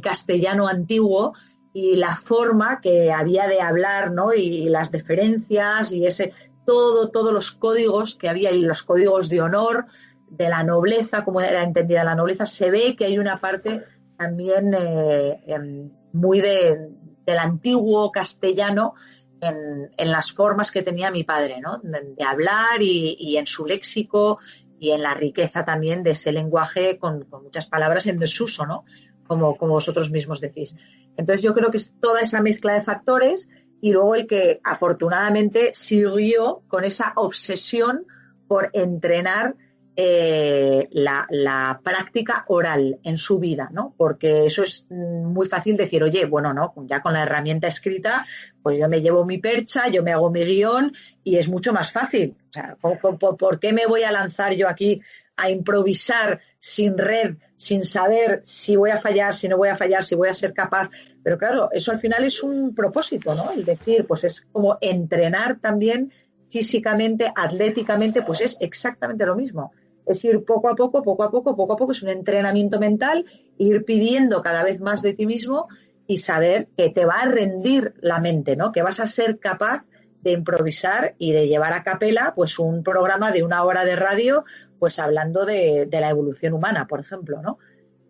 castellano antiguo y la forma que había de hablar, ¿no? Y las deferencias y ese todo, todos los códigos que había y los códigos de honor de la nobleza, como era entendida la nobleza, se ve que hay una parte también eh, em, muy de, del antiguo castellano en, en, las formas que tenía mi padre, ¿no? De, hablar y, en su léxico y en la riqueza también de ese lenguaje con, muchas palabras en desuso, ¿no? Como, como vosotros mismos decís. Entonces yo creo que es toda esa mezcla de factores y luego el que afortunadamente siguió con esa obsesión por entrenar eh, la, práctica oral en su vida, ¿no? Porque eso es mm, muy fácil decir, oye, bueno, no, ya con la herramienta escrita, pues yo me llevo mi percha, yo me hago mi guion y es mucho más fácil. O sea, por qué me voy a lanzar yo aquí a improvisar sin red, sin saber si voy a fallar, si no voy a fallar, si voy a ser capaz? Pero claro, eso al final es un propósito, ¿no? El decir, pues es como entrenar también físicamente, atléticamente, pues es exactamente lo mismo. Es ir poco a poco, poco a poco, poco a poco, es un entrenamiento mental, ir pidiendo cada vez más de ti mismo y saber que te va a rendir la mente, ¿no? Que vas a ser capaz de improvisar y de llevar a capela pues un programa de una hora de radio pues hablando de, la evolución humana, por ejemplo, ¿no?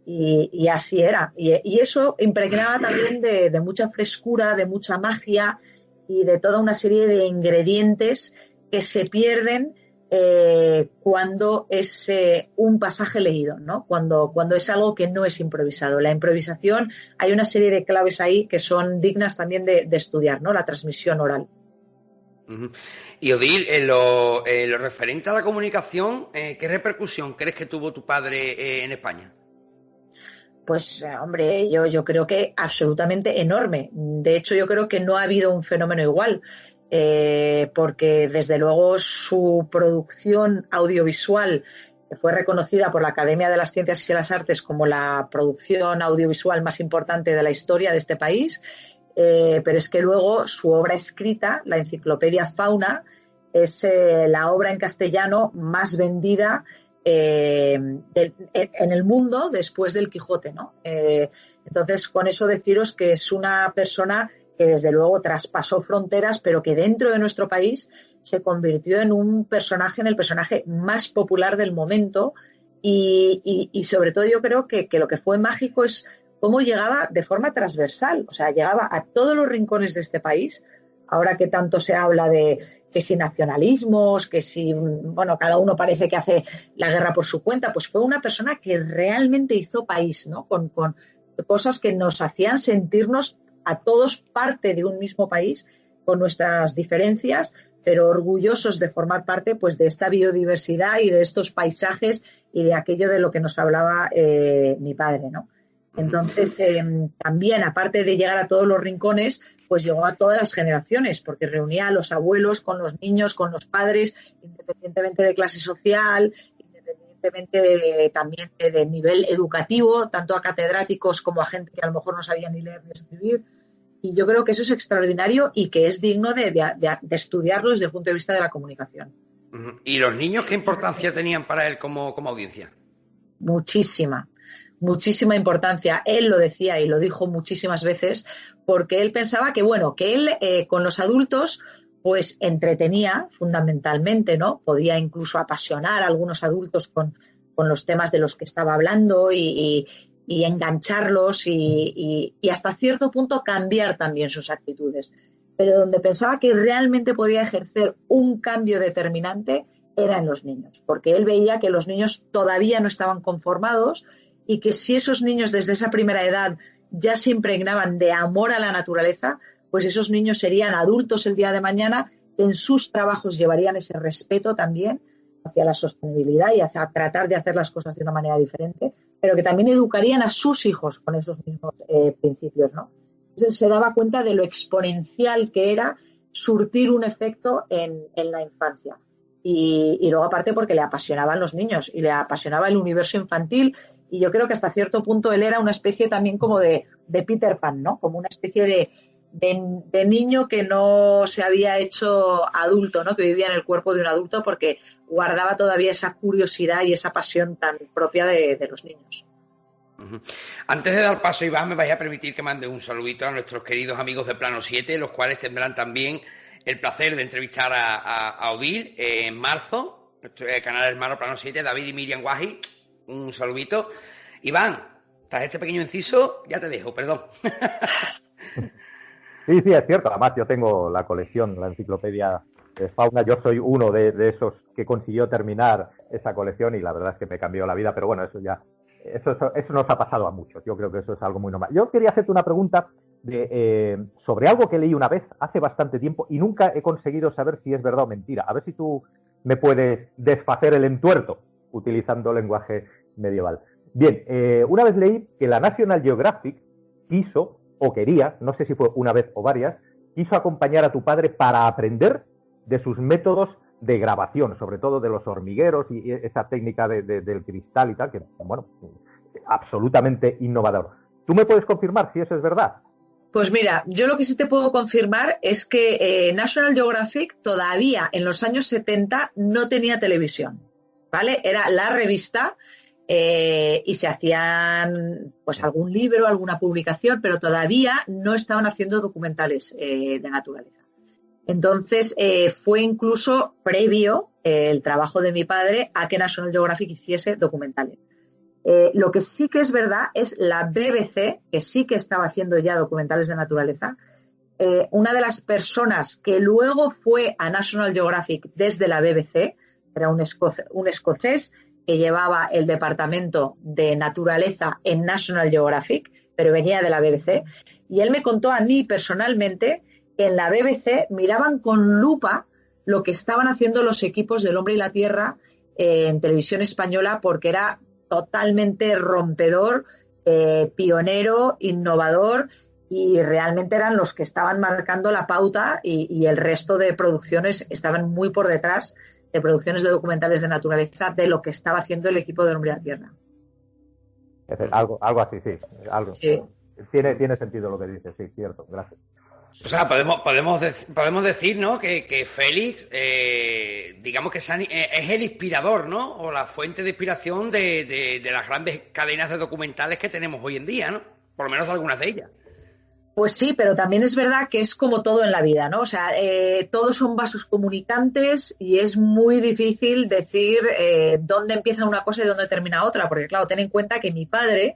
Y, así era. Y, eso impregnaba también de, mucha frescura, de mucha magia y de toda una serie de ingredientes que se pierden eh, cuando es eh, un pasaje leído, ¿no? Cuando, cuando es algo que no es improvisado. La improvisación, hay una serie de claves ahí que son dignas también de, estudiar, ¿no? La transmisión oral. Y Odil, en lo, referente a la comunicación, eh, ¿qué repercusión crees que tuvo tu padre en España? Pues, hombre, yo, yo creo que absolutamente enorme. De hecho, yo creo que no ha habido un fenómeno igual. Eh, porque desde luego su producción audiovisual fue reconocida por la Academia de las Ciencias y las Artes como la producción audiovisual más importante de la historia de este país, eh, pero es que luego su obra escrita, la enciclopedia Fauna, es eh, la obra en castellano más vendida en el mundo después del Quijote, ¿no? entonces, con eso deciros que es una persona que desde luego traspasó fronteras, pero que dentro de nuestro país se convirtió en un personaje, en el personaje más popular del momento. Y, sobre todo yo creo que, lo que fue mágico es cómo llegaba de forma transversal, o sea, llegaba a todos los rincones de este país. Ahora que tanto se habla de que si nacionalismos, que si, bueno, cada uno parece que hace la guerra por su cuenta, pues fue una persona que realmente hizo país, ¿no? Con, con cosas que nos hacían sentirnos a todos parte de un mismo país con nuestras diferencias, pero orgullosos de formar parte pues de esta biodiversidad y de estos paisajes y de aquello de lo que nos hablaba eh, mi padre, ¿no? Entonces, em, también, aparte de llegar a todos los rincones, pues llegó a todas las generaciones, porque reunía a los abuelos con los niños, con los padres, independientemente de clase social, independientemente también de, nivel educativo, tanto a catedráticos como a gente que a lo mejor no sabía ni leer ni escribir. Y yo creo que eso es extraordinario y que es digno de, estudiarlo desde el punto de vista de la comunicación. ¿Y los niños qué importancia tenían para él como, audiencia? Muchísima, muchísima importancia. Él lo decía y lo dijo muchísimas veces porque él pensaba que, bueno, que él eh, con los adultos pues entretenía fundamentalmente, ¿no? Podía incluso apasionar a algunos adultos con, los temas de los que estaba hablando y, engancharlos y, hasta cierto punto cambiar también sus actitudes. Pero donde pensaba que realmente podía ejercer un cambio determinante era en los niños, porque él veía que los niños todavía no estaban conformados y que si esos niños desde esa primera edad ya se impregnaban de amor a la naturaleza, pues esos niños serían adultos el día de mañana, en sus trabajos llevarían ese respeto también hacia la sostenibilidad y hacia tratar de hacer las cosas de una manera diferente, pero que también educarían a sus hijos con esos mismos eh, principios, ¿no? Entonces se daba cuenta de lo exponencial que era surtir un efecto en, la infancia. Y, luego aparte porque le apasionaban los niños y le apasionaba el universo infantil y yo creo que hasta cierto punto él era una especie también como de, de Peter Pan, ¿no? Como una especie de, de, niño que no se había hecho adulto, ¿no? que vivía en el cuerpo de un adulto porque guardaba todavía esa curiosidad y esa pasión tan propia de, los niños. Antes de dar paso, Iván, me vais a permitir que mande un saludito a nuestros queridos amigos de Plano 7, los cuales tendrán también el placer de entrevistar a, Odil en marzo, nuestro canal hermano Plano 7, David y Miriam Guaji. Un saludito. Iván, tras este pequeño inciso, ya te dejo, perdón. Sí, sí, es cierto. Además, yo tengo la colección, la enciclopedia de fauna. Yo soy uno de, esos que consiguió terminar esa colección y la verdad es que me cambió la vida, pero bueno, eso ya, eso, eso, nos ha pasado a muchos. Yo creo que eso es algo muy normal. Yo quería hacerte una pregunta de, eh, sobre algo que leí una vez hace bastante tiempo y nunca he conseguido saber si es verdad o mentira. A ver si tú me puedes desfacer el entuerto. utilizando lenguaje medieval. Bien, eh, una vez leí que la National Geographic quiso o quería, no sé si fue una vez o varias, quiso acompañar a tu padre para aprender de sus métodos de grabación, sobre todo de los hormigueros y esa técnica del cristal y tal, que, bueno, absolutamente innovador. ¿Tú me puedes confirmar si eso es verdad? Pues mira, yo lo que sí te puedo confirmar es que eh, National Geographic todavía en los años 70 no tenía televisión, ¿vale? Era la revista eh, y se hacían pues algún libro, alguna publicación, pero todavía no estaban haciendo documentales eh, de naturaleza. Entonces eh, fue incluso previo el trabajo de mi padre a que National Geographic hiciese documentales. lo que sí que es verdad es la BBC, que sí que estaba haciendo ya documentales de naturaleza. una de las personas que luego fue a National Geographic desde la BBC, era un, un escocés que llevaba el departamento de naturaleza en National Geographic, pero venía de la BBC, y él me contó a mí personalmente que en la BBC miraban con lupa lo que estaban haciendo los equipos del hombre y la tierra eh, en televisión española porque era totalmente rompedor, eh, pionero, innovador y realmente eran los que estaban marcando la pauta y, el resto de producciones estaban muy por detrás de producciones de documentales de naturaleza de lo que estaba haciendo el equipo de Hombre a Tierra. Algo, algo así, sí. Algo. Tiene, tiene sentido lo que dices, sí, cierto. Gracias. O sea, podemos, podemos, podemos decir, ¿no? Que, Félix, eh, digamos que eh, es el inspirador, ¿no? O la fuente de inspiración de, de las grandes cadenas de documentales que tenemos hoy en día, ¿no? Por lo menos algunas de ellas. Pues sí, pero también es verdad que es como todo en la vida, ¿no? O sea, eh, todos son vasos comunicantes y es muy difícil decir eh, dónde empieza una cosa y dónde termina otra, porque claro, ten en cuenta que mi padre,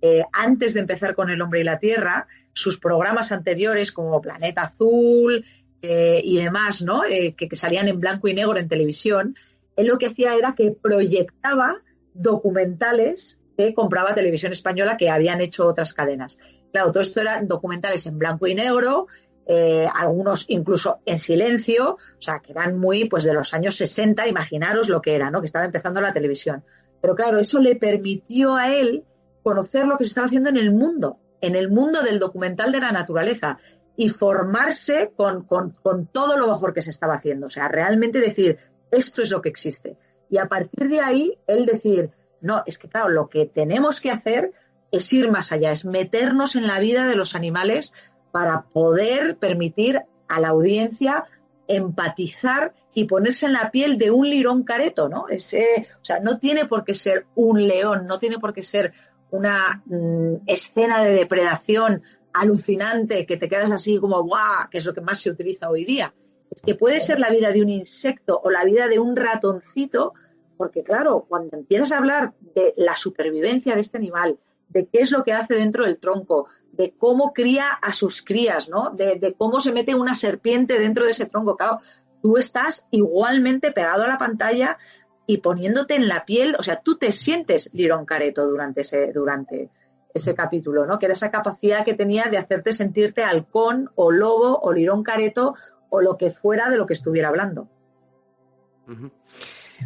eh, antes de empezar con El hombre y la tierra, sus programas anteriores como Planeta Azul y demás, ¿no? Que, que salían en blanco y negro en televisión, él lo que hacía era que proyectaba documentales que compraba Televisión Española que habían hecho otras cadenas. Claro, todo esto eran documentales en blanco y negro, eh, algunos incluso en silencio, o sea, que eran muy, pues de los años 60, imaginaros lo que era, ¿no? Que estaba empezando la televisión. Pero claro, eso le permitió a él conocer lo que se estaba haciendo en el mundo, en el mundo del documental de la naturaleza y formarse con, con, con todo lo mejor que se estaba haciendo. O sea, realmente decir, esto es lo que existe. Y a partir de ahí, él decir, no, es que claro, lo que tenemos que hacer es ir más allá, es meternos en la vida de los animales para poder permitir a la audiencia empatizar y ponerse en la piel de un lirón careto, ¿no? Ese, o sea, no tiene por qué ser un león, no tiene por qué ser una mm, escena de depredación alucinante que te quedas así como ¡guau! que es lo que más se utiliza hoy día. Es que puede ser la vida de un insecto o la vida de un ratoncito, porque claro, cuando empiezas a hablar de la supervivencia de este animal, de qué es lo que hace dentro del tronco, de cómo cría a sus crías, ¿no? De, cómo se mete una serpiente dentro de ese tronco. Claro, tú estás igualmente pegado a la pantalla y poniéndote en la piel, o sea, tú te sientes Lirón Careto durante ese, durante ese capítulo, ¿no? Que era esa capacidad que tenía de hacerte sentirte halcón o lobo o Lirón Careto o lo que fuera de lo que estuviera hablando.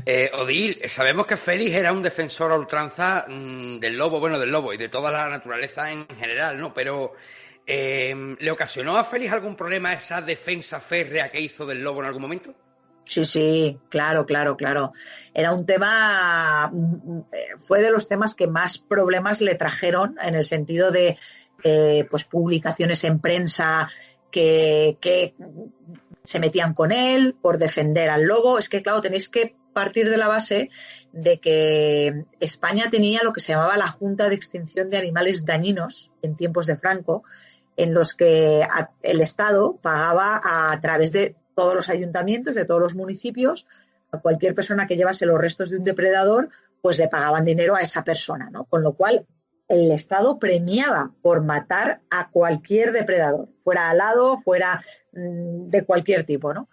Eh, Odil, sabemos que Félix era un defensor a ultranza mm, del lobo, bueno, del lobo y de toda la naturaleza en general, ¿no? Pero em, ¿le ocasionó a Félix algún problema esa defensa férrea que hizo del lobo en algún momento? Sí, sí, claro, claro, claro. Era un tema, mm, mm, eh, fue de los temas que más problemas le trajeron en el sentido de, eh, pues, publicaciones en prensa que, que se metían con él por defender al lobo. Es que, claro, tenéis que partir de la base de que España tenía lo que se llamaba la Junta de Extinción de Animales Dañinos en tiempos de Franco, en los que el Estado pagaba a, través de todos los ayuntamientos, de todos los municipios, a cualquier persona que llevase los restos de un depredador, pues le pagaban dinero a esa persona, ¿no? Con lo cual el Estado premiaba por matar a cualquier depredador, fuera alado, fuera mm, de cualquier tipo, ¿no?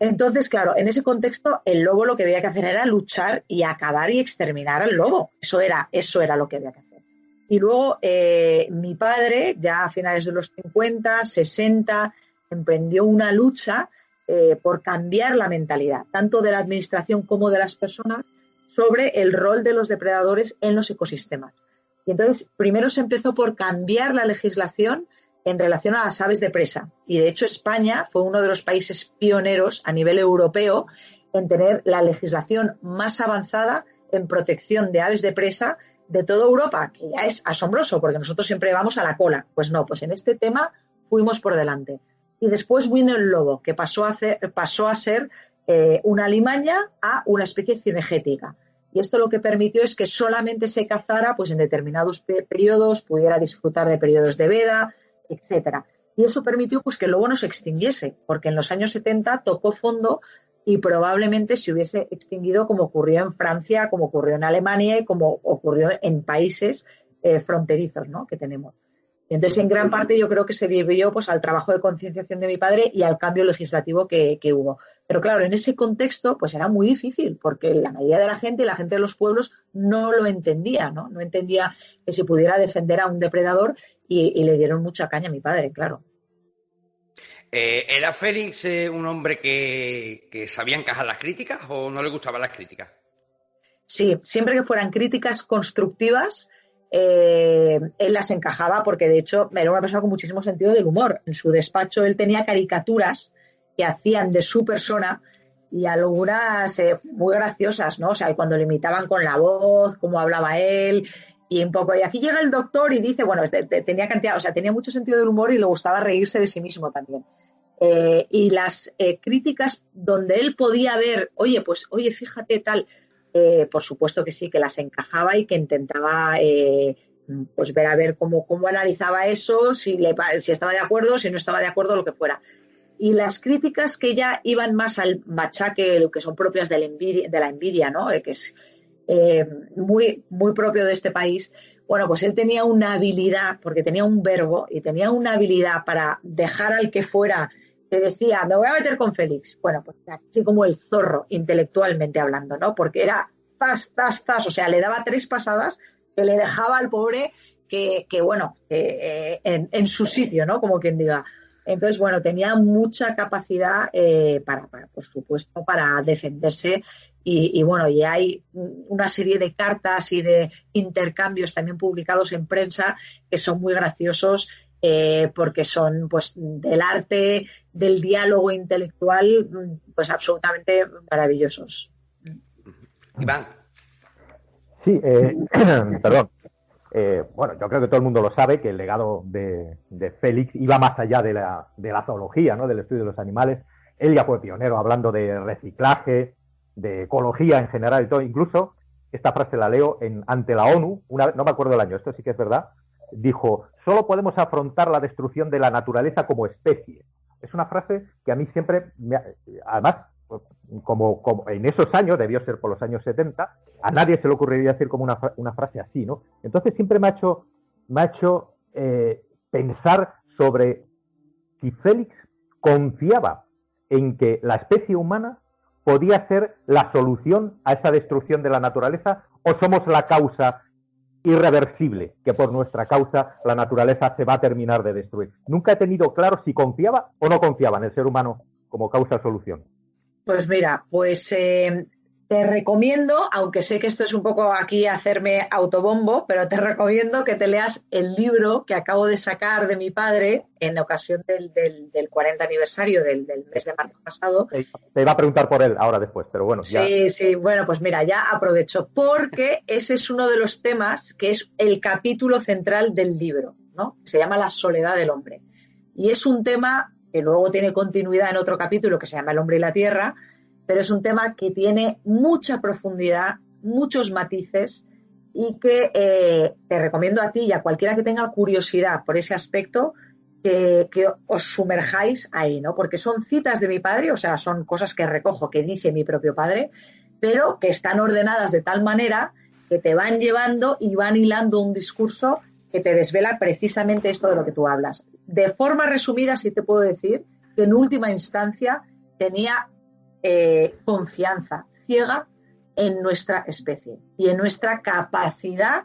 Entonces, claro, en ese contexto, el lobo lo que había que hacer era luchar y acabar y exterminar al lobo. Eso era, eso era lo que había que hacer. Y luego, eh, mi padre, ya a finales de los 50, 60, emprendió una lucha eh, por cambiar la mentalidad, tanto de la administración como de las personas, sobre el rol de los depredadores en los ecosistemas. Y entonces, primero se empezó por cambiar la legislación en relación a las aves de presa. Y de hecho, España fue uno de los países pioneros a nivel europeo en tener la legislación más avanzada en protección de aves de presa de toda Europa, que ya es asombroso, porque nosotros siempre vamos a la cola. Pues no, pues en este tema fuimos por delante. Y después vino el lobo, que pasó a, pasó a ser eh, una limaña a una especie cinegética. Y esto lo que permitió es que solamente se cazara pues, en determinados periodos, pudiera disfrutar de periodos de veda, etcétera. Y eso permitió pues, que lobo no se extinguiese, porque en los años 70 tocó fondo y probablemente se hubiese extinguido como ocurrió en Francia, como ocurrió en Alemania y como ocurrió en países eh, fronterizos ¿no? que tenemos. Y entonces, en gran parte, yo creo que se debió pues, al trabajo de concienciación de mi padre y al cambio legislativo que, hubo. Pero claro, en ese contexto, pues era muy difícil, porque la mayoría de la gente, la gente de los pueblos, no lo entendía, ¿no? No entendía que se pudiera defender a un depredador y, le dieron mucha caña a mi padre, claro. Eh, ¿Era Félix eh, un hombre que, que sabía encajar las críticas o no le gustaban las críticas? Sí, siempre que fueran críticas constructivas, eh, él las encajaba porque de hecho era una persona con muchísimo sentido del humor. En su despacho él tenía caricaturas hacían de su persona y algunas eh, muy graciosas, ¿no? O sea, cuando le imitaban con la voz, cómo hablaba él y un poco. Y aquí llega el doctor y dice, bueno, tenía cantidad, o sea, tenía mucho sentido del humor y le gustaba reírse de sí mismo también. Eh, y las críticas donde él podía ver, oye, pues, oye, fíjate tal, eh, por supuesto que sí, que las encajaba y que intentaba eh, pues ver a ver cómo, cómo analizaba eso, si, le, si estaba de acuerdo, si no estaba de acuerdo, lo que fuera. Y las críticas que ya iban más al machaque, lo que son propias de la envidia, de la envidia ¿no? Eh, que es muy, muy propio de este país, bueno, pues él tenía una habilidad, porque tenía un verbo y tenía una habilidad para dejar al que fuera que decía, me voy a meter con Félix. Bueno, pues así como el zorro, intelectualmente hablando, ¿no? Porque era zas, zas, zas, o sea, le daba tres pasadas que le dejaba al pobre que, que bueno, eh, en, su sitio, ¿no? Como quien diga. Entonces, bueno, tenía mucha capacidad eh, para, por supuesto, para defenderse y, y, bueno, y hay una serie de cartas y de intercambios también publicados en prensa que son muy graciosos eh, porque son pues del arte, del diálogo intelectual, pues absolutamente maravillosos. Iván. Sí, eh, perdón. Eh, bueno, yo creo que todo el mundo lo sabe que el legado de, Félix iba más allá de la, de la zoología, ¿no? del estudio de los animales. Él ya fue pionero hablando de reciclaje, de ecología en general y todo. Incluso esta frase la leo en, ante la ONU, una, no me acuerdo el año, esto sí que es verdad, dijo, solo podemos afrontar la destrucción de la naturaleza como especie. Es una frase que a mí siempre, además, como, en esos años, debió ser por los años 70, a nadie se le ocurriría decir como una, frase así, ¿no? Entonces siempre me ha hecho, me ha hecho eh, pensar sobre si Félix confiaba en que la especie humana podía ser la solución a esa destrucción de la naturaleza o somos la causa irreversible, que por nuestra causa la naturaleza se va a terminar de destruir. Nunca he tenido claro si confiaba o no confiaba en el ser humano como causa-solución. Pues mira, pues eh, te recomiendo, aunque sé que esto es un poco aquí hacerme autobombo, pero te recomiendo que te leas el libro que acabo de sacar de mi padre en ocasión del, del, 40 aniversario del, mes de marzo pasado. Te iba a preguntar por él ahora después, pero bueno. Sí, sí, bueno, pues mira, ya aprovecho, porque ese es uno de los temas que es el capítulo central del libro, ¿no? Se llama La soledad del hombre. Y es un tema que luego tiene continuidad en otro capítulo que se llama El hombre y la tierra, pero es un tema que tiene mucha profundidad, muchos matices y que eh, te recomiendo a ti y a cualquiera que tenga curiosidad por ese aspecto que, os sumerjáis ahí, ¿no? Porque son citas de mi padre, o sea, son cosas que recojo, que dice mi propio padre, pero que están ordenadas de tal manera que te van llevando y van hilando un discurso que te desvela precisamente esto de lo que tú hablas. De forma resumida, sí te puedo decir que en última instancia tenía eh, confianza ciega en nuestra especie y en nuestra capacidad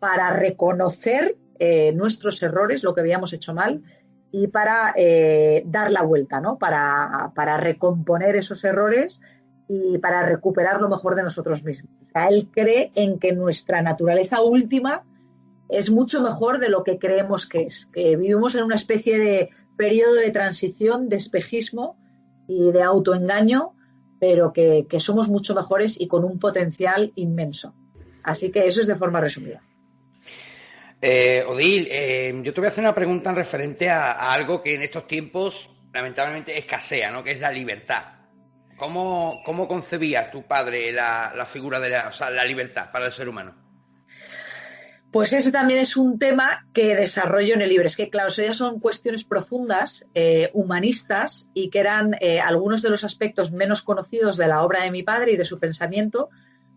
para reconocer eh, nuestros errores, lo que habíamos hecho mal, y para eh, dar la vuelta, ¿no? Para, para, recomponer esos errores y para recuperar lo mejor de nosotros mismos. O sea, él cree en que nuestra naturaleza última es mucho mejor de lo que creemos que es, que vivimos en una especie de periodo de transición, de espejismo y de autoengaño, pero que, somos mucho mejores y con un potencial inmenso. Así que eso es de forma resumida. Eh, Odil, eh, yo te voy a hacer una pregunta en referente a, algo que en estos tiempos lamentablemente escasea, ¿no? Que es la libertad. ¿Cómo, cómo concebía tu padre la, la figura de la, o sea, la libertad para el ser humano? Pues ese también es un tema que desarrollo en el libro. Es que, claro, eso son cuestiones profundas, eh, humanistas, y que eran eh, algunos de los aspectos menos conocidos de la obra de mi padre y de su pensamiento,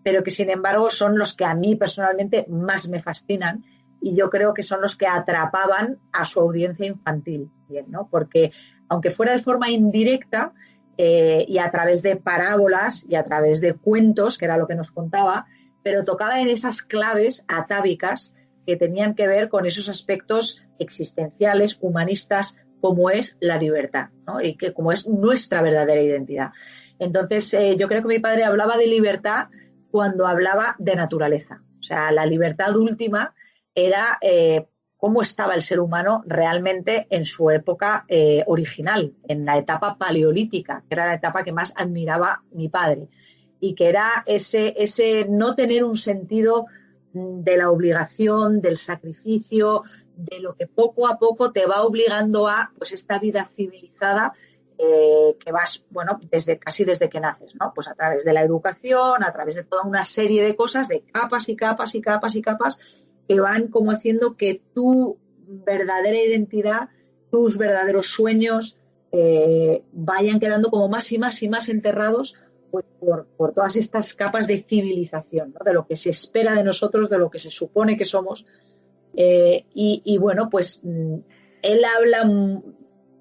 pero que, sin embargo, son los que a mí personalmente más me fascinan y yo creo que son los que atrapaban a su audiencia infantil. Bien, ¿no? Porque, aunque fuera de forma indirecta eh, y a través de parábolas y a través de cuentos, que era lo que nos contaba, pero tocaba en esas claves atávicas que tenían que ver con esos aspectos existenciales, humanistas, como es la libertad, y que como es nuestra verdadera identidad. Entonces, eh, yo creo que mi padre hablaba de libertad cuando hablaba de naturaleza. O sea, la libertad última era eh, cómo estaba el ser humano realmente en su época eh, original, en la etapa paleolítica, que era la etapa que más admiraba mi padre y que era ese, ese no tener un sentido mm, de la obligación, del sacrificio, de lo que poco a poco te va obligando a pues esta vida civilizada eh, que vas, bueno, desde casi desde que naces, ¿no? Pues a través de la educación, a través de toda una serie de cosas, de capas y capas y capas y capas, que van como haciendo que tu verdadera identidad, tus verdaderos sueños, eh, vayan quedando como más y más y más enterrados pues, por, todas estas capas de civilización, de lo que se espera de nosotros, de lo que se supone que somos. Eh, y, bueno, pues mm, él habla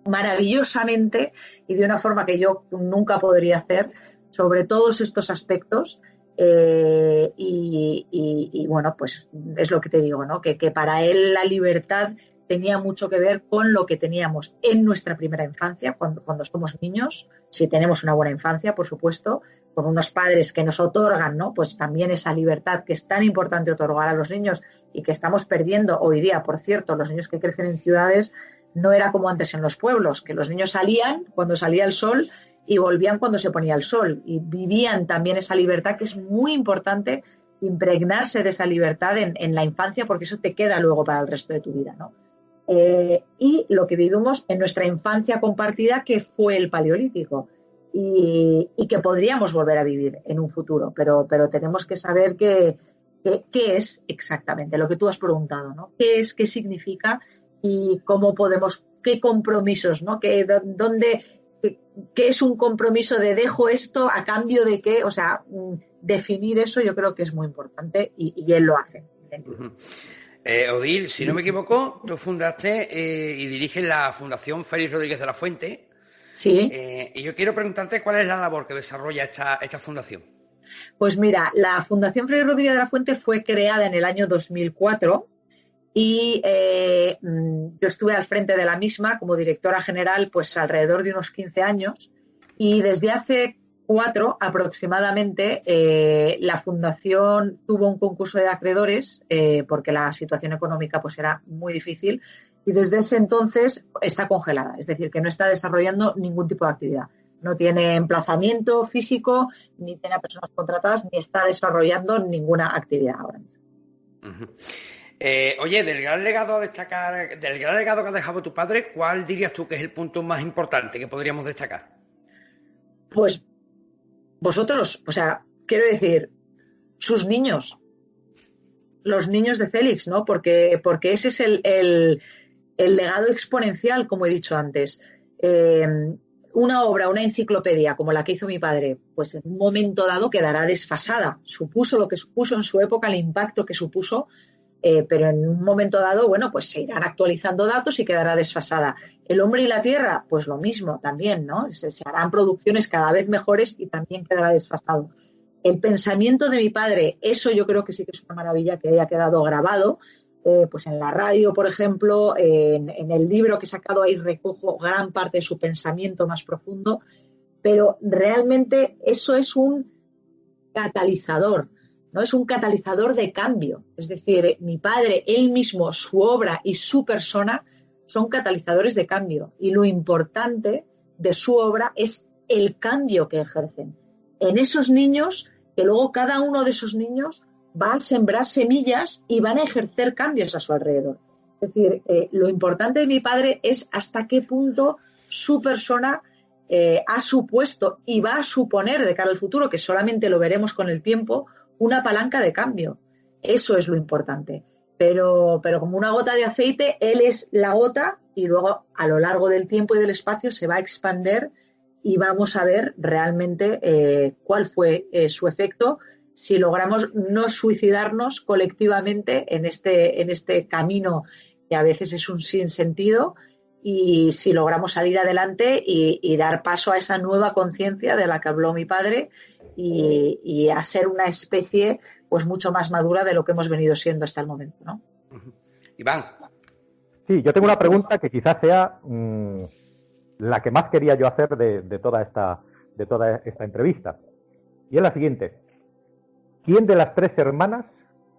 maravillosamente y de una forma que yo nunca podría hacer sobre todos estos aspectos. Eh, y, bueno, pues es lo que te digo, ¿no? Que, que para él la libertad tenía mucho que ver con lo que teníamos en nuestra primera infancia, cuando, cuando somos niños, si tenemos una buena infancia, por supuesto, con unos padres que nos otorgan, ¿no? Pues también esa libertad que es tan importante otorgar a los niños y que estamos perdiendo hoy día, por cierto, los niños que crecen en ciudades no era como antes en los pueblos, que los niños salían cuando salía el sol y volvían cuando se ponía el sol y vivían también esa libertad que es muy importante impregnarse de esa libertad en, en la infancia porque eso te queda luego para el resto de tu vida, ¿no? Eh, y lo que vivimos en nuestra infancia compartida, que fue el Paleolítico, y, que podríamos volver a vivir en un futuro, pero, tenemos que saber qué es exactamente lo que tú has preguntado, ¿no? ¿Qué es, qué significa y cómo podemos, qué compromisos, ¿no? ¿Qué, dónde, qué, es un compromiso de dejo esto a cambio de qué? O sea, mm, definir eso yo creo que es muy importante y, él lo hace. Eh, Odil, si no me equivoco, tú fundaste eh, y diriges la Fundación Félix Rodríguez de la Fuente. Sí. Eh, y yo quiero preguntarte cuál es la labor que desarrolla esta, esta fundación. Pues mira, la Fundación Félix Rodríguez de la Fuente fue creada en el año 2004 y mm, yo estuve al frente de la misma como directora general pues alrededor de unos 15 años y desde hace cuatro aproximadamente, eh, la fundación tuvo un concurso de acreedores eh, porque la situación económica pues era muy difícil y desde ese entonces está congelada, es decir, que no está desarrollando ningún tipo de actividad. No tiene emplazamiento físico, ni tiene personas contratadas, ni está desarrollando ninguna actividad ahora mismo. Eh, oye, del gran legado a destacar, del gran legado que ha dejado tu padre, ¿cuál dirías tú que es el punto más importante que podríamos destacar? Pues vosotros, o sea, quiero decir, sus niños, los niños de Félix, ¿no? Porque, porque ese es el, el, legado exponencial, como he dicho antes. Eh, una obra, una enciclopedia como la que hizo mi padre, pues en un momento dado quedará desfasada. Supuso lo que supuso en su época, el impacto que supuso eh, pero en un momento dado, bueno, pues se irán actualizando datos y quedará desfasada. El hombre y la tierra, pues lo mismo también, ¿no? Se, harán producciones cada vez mejores y también quedará desfasado. El pensamiento de mi padre, eso yo creo que sí que es una maravilla que haya quedado grabado, eh, pues en la radio, por ejemplo, en, en el libro que he sacado ahí recojo gran parte de su pensamiento más profundo, pero realmente eso es un catalizador ¿no? Es un catalizador de cambio. Es decir, mi padre, él mismo, su obra y su persona son catalizadores de cambio. Y lo importante de su obra es el cambio que ejercen en esos niños, que luego cada uno de esos niños va a sembrar semillas y van a ejercer cambios a su alrededor. Es decir, eh, lo importante de mi padre es hasta qué punto su persona eh, ha supuesto y va a suponer de cara al futuro, que solamente lo veremos con el tiempo, una palanca de cambio. Eso es lo importante. Pero, pero como una gota de aceite, él es la gota y luego a lo largo del tiempo y del espacio se va a expander y vamos a ver realmente eh, cuál fue su efecto si logramos no suicidarnos colectivamente en este, en este camino que a veces es un sinsentido y si logramos salir adelante y, dar paso a esa nueva conciencia de la que habló mi padre y, a ser una especie pues mucho más madura de lo que hemos venido siendo hasta el momento, ¿no? Iván. Sí, yo tengo una pregunta que quizás sea mm, la que más quería yo hacer de, de, toda esta, de toda esta entrevista. Y es la siguiente. ¿Quién de las tres hermanas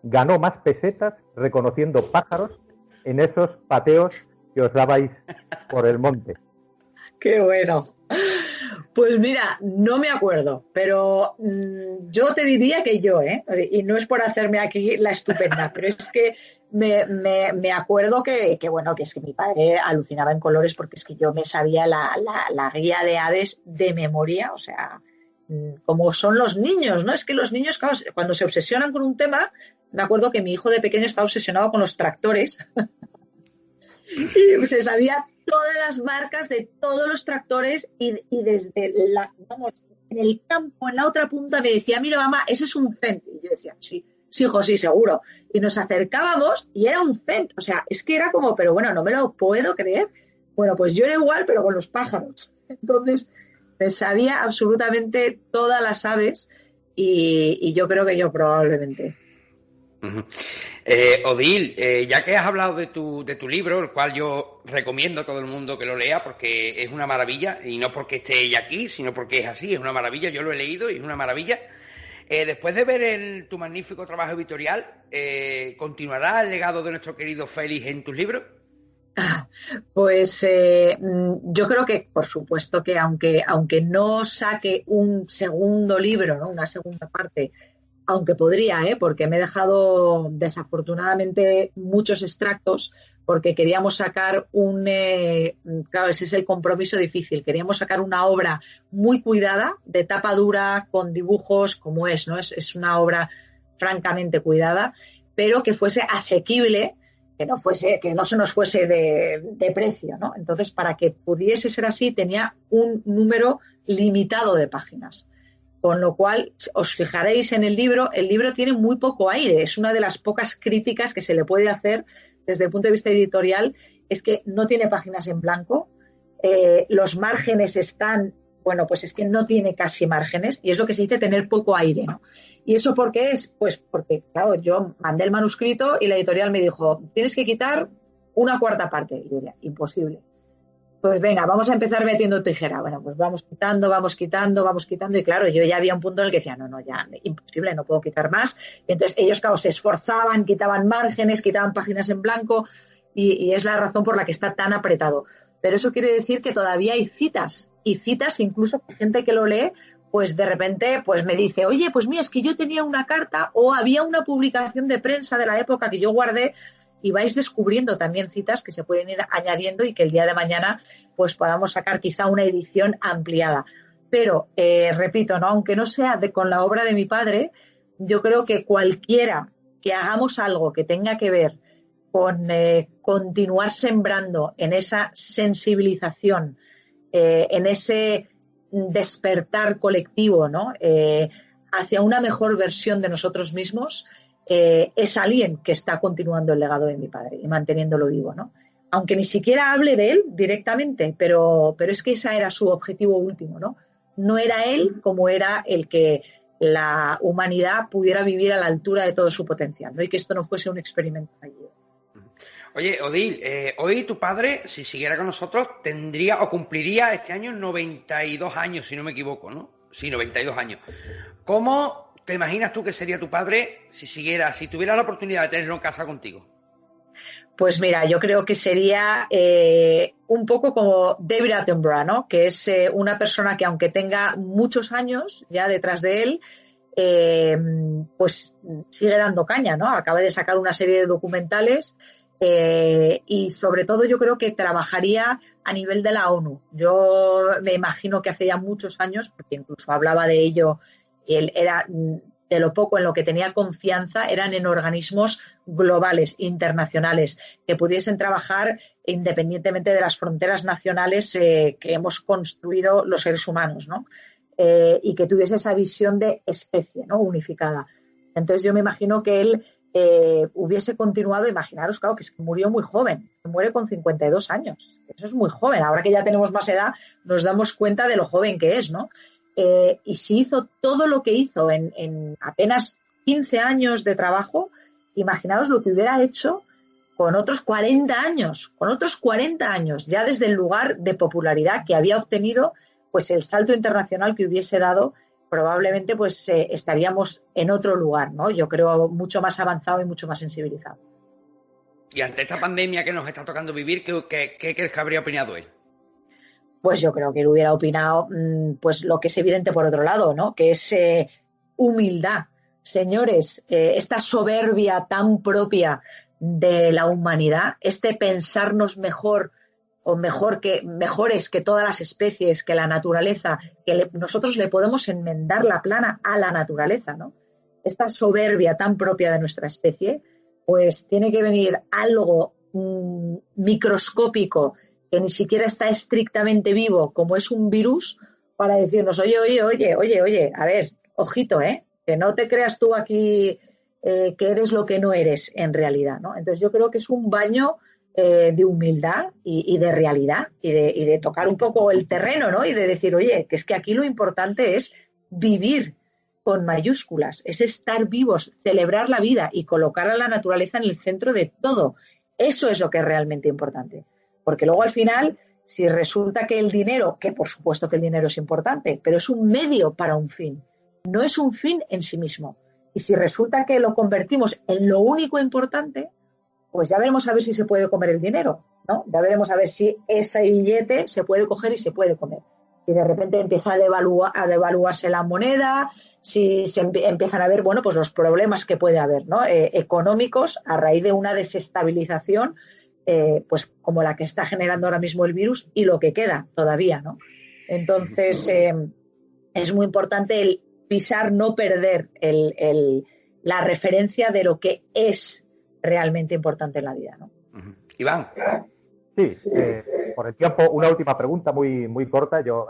ganó más pesetas reconociendo pájaros en esos pateos que os dabais por el monte? Qué bueno. Pues mira, no me acuerdo, pero mm, yo te diría que yo, ¿eh? Y no es por hacerme aquí la estupenda, pero es que me, acuerdo que, bueno, que es que mi padre alucinaba en colores porque es que yo me sabía la, la guía de aves de memoria, o sea, Mm, como son los niños, ¿no? Es que los niños, cuando se obsesionan con un tema, me acuerdo que mi hijo de pequeño estaba obsesionado con los tractores y se sabía todas las marcas de todos los tractores y, desde la, vamos, en el campo, en la otra punta, me decía, mira mamá, ese es un cent. Y yo decía, sí, sí, hijo, sí, seguro. Y nos acercábamos y era un cent. O sea, es que era como, pero bueno, no me lo puedo creer. Bueno, pues yo era igual, pero con los pájaros. Entonces, sabía absolutamente todas las aves y, yo creo que yo probablemente. Eh, Odil, eh, ya que has hablado de tu, de tu libro, el cual yo recomiendo a todo el mundo que lo lea porque es una maravilla, y no porque esté ella aquí, sino porque es así, es una maravilla, yo lo he leído y es una maravilla. Eh, después de ver tu magnífico trabajo editorial, ¿continuará el legado de nuestro querido Félix en tus libros? Pues mm, yo creo que, por supuesto, que aunque, aunque no saque un segundo libro, ¿no? una segunda parte, aunque podría, ¿eh? porque me he dejado desafortunadamente muchos extractos, porque queríamos sacar un, eh, claro, ese es el compromiso difícil, queríamos sacar una obra muy cuidada, de tapa dura, con dibujos, como es, ¿no? Es, es una obra francamente cuidada, pero que fuese asequible que no fuese, que no se nos fuese de, precio, ¿no? Entonces, para que pudiese ser así, tenía un número limitado de páginas. Con lo cual, os fijaréis en el libro, el libro tiene muy poco aire. Es una de las pocas críticas que se le puede hacer desde el punto de vista editorial, es que no tiene páginas en blanco, eh, los márgenes están bueno, pues es que no tiene casi márgenes y es lo que se dice tener poco aire, ¿no? ¿Y eso por qué es? Pues porque, claro, yo mandé el manuscrito y la editorial me dijo, tienes que quitar una cuarta parte. Y yo decía, imposible. Pues venga, vamos a empezar metiendo tijera. Bueno, pues vamos quitando, vamos quitando, vamos quitando. Y claro, yo ya había un punto en el que decía, no, no, ya, imposible, no puedo quitar más. entonces ellos, claro, se esforzaban, quitaban márgenes, quitaban páginas en blanco. y es la razón por la que está tan apretado. Pero eso quiere decir que todavía hay citas y citas incluso gente que lo lee pues de repente pues me dice, oye, pues mira, es que yo tenía una carta o había una publicación de prensa de la época que yo guardé y vais descubriendo también citas que se pueden ir añadiendo y que el día de mañana pues podamos sacar quizá una edición ampliada. Pero, eh, repito, ¿no? aunque no sea de, con la obra de mi padre, yo creo que cualquiera que hagamos algo que tenga que ver con eh, continuar sembrando en esa sensibilización, eh, en ese despertar colectivo, ¿no? Hacia una mejor versión de nosotros mismos, es alguien que está continuando el legado de mi padre y manteniéndolo vivo, ¿no? Aunque ni siquiera hable de él directamente, pero, pero es que ese era su objetivo último, ¿no? No era él como era el que la humanidad pudiera vivir a la altura de todo su potencial, ¿no? Y que esto no fuese un experimento fallido. Oye, Odil, eh, hoy tu padre, si siguiera con nosotros, tendría o cumpliría este año 92 años, si no me equivoco, ¿no? Sí, 92 años. ¿Cómo te imaginas tú que sería tu padre si siguiera, si tuviera la oportunidad de tenerlo en casa contigo? Pues mira, yo creo que sería eh, un poco como David Attenborough, ¿no? Que es eh, una persona que aunque tenga muchos años ya detrás de él, eh, pues sigue dando caña, ¿no? Acaba de sacar una serie de documentales y sobre todo yo creo que trabajaría a nivel de la ONU. Yo me imagino que hace ya muchos años, porque incluso hablaba de ello, él era de lo poco en lo que tenía confianza eran en organismos globales, internacionales, que pudiesen trabajar independientemente de las fronteras nacionales eh, que hemos construido los seres humanos, ¿no? Eh, y que tuviese esa visión de especie, ¿no? Unificada. Entonces yo me imagino que él eh, hubiese continuado, imaginaros, claro, que murió muy joven, muere con 52 años. Eso es muy joven. Ahora que ya tenemos más edad, nos damos cuenta de lo joven que es, ¿no? Eh, y si hizo todo lo que hizo en, apenas 15 años de trabajo, imaginaos lo que hubiera hecho con otros 40 años, con otros 40 años, ya desde el lugar de popularidad que había obtenido, pues el salto internacional que hubiese dado, probablemente pues eh, estaríamos en otro lugar, ¿no? Yo creo mucho más avanzado y mucho más sensibilizado. Y ante esta pandemia que nos está tocando vivir, ¿qué, qué crees que habría opinado él? Pues yo creo que él hubiera opinado mm, pues lo que es evidente por otro lado, ¿no? Que es eh, humildad. Señores, eh, esta soberbia tan propia de la humanidad, este pensarnos mejor o mejor que mejores que todas las especies, que la naturaleza, que nosotros le podemos enmendar la plana a la naturaleza, ¿no? Esta soberbia tan propia de nuestra especie, pues tiene que venir algo mm, microscópico que ni siquiera está estrictamente vivo, como es un virus, para decirnos, oye, oye, oye, oye, oye, a ver, ojito, ¿eh? Que no te creas tú aquí eh, que eres lo que no eres en realidad, ¿no? Entonces yo creo que es un baño eh, de humildad y, de realidad y de, y de, tocar un poco el terreno, ¿no? Y de decir, oye, que es que aquí lo importante es vivir con mayúsculas, es estar vivos, celebrar la vida y colocar a la naturaleza en el centro de todo. Eso es lo que es realmente importante. Porque luego al final, si resulta que el dinero, que por supuesto que el dinero es importante, pero es un medio para un fin, no es un fin en sí mismo. Y si resulta que lo convertimos en lo único importante, pues ya veremos a ver si se puede comer el dinero, ¿no? Ya veremos a ver si ese billete se puede coger y se puede comer. Si de repente empieza a, devaluarse la moneda, si se empiezan a ver, bueno, pues los problemas que puede haber, ¿no? Eh, económicos a raíz de una desestabilización eh, pues como la que está generando ahora mismo el virus y lo que queda todavía, ¿no? Entonces, eh, es muy importante el pisar, no perder la referencia de lo que es realmente importante en la vida, ¿no? Iván. Sí, eh, por el tiempo, una última pregunta muy, muy corta. Yo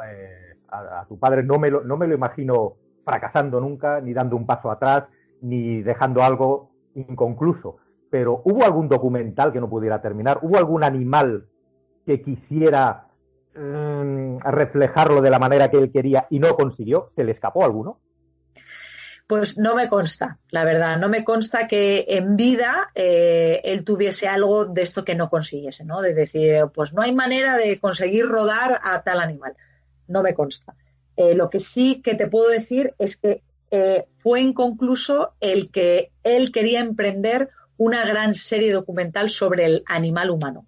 a, tu padre no me, lo, no me lo imagino fracasando nunca, ni dando un paso atrás, ni dejando algo inconcluso pero ¿hubo algún documental que no pudiera terminar? ¿Hubo algún animal que quisiera mm, reflejarlo de la manera que él quería y no consiguió? ¿Se le escapó alguno? Pues no me consta, la verdad, no me consta que en vida eh, él tuviese algo de esto que no consiguiese, ¿no? De decir, pues no hay manera de conseguir rodar a tal animal. No me consta. Eh, lo que sí que te puedo decir es que eh, fue inconcluso el que él quería emprender una gran serie documental sobre el animal humano.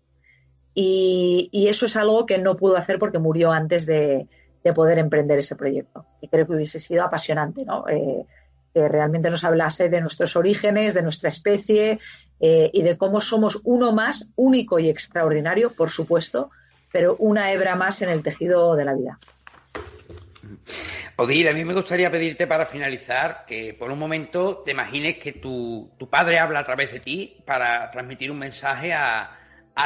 Y, eso es algo que no pudo hacer porque murió antes de, poder emprender ese proyecto. Y creo que hubiese sido apasionante, ¿no? Eh, que realmente nos hablase de nuestros orígenes, de nuestra especie eh, y de cómo somos uno más, único y extraordinario, por supuesto, pero una hebra más en el tejido de la vida. Odile, a mí me gustaría pedirte para finalizar que por un momento te imagines que tu, padre habla a través de ti para transmitir un mensaje a,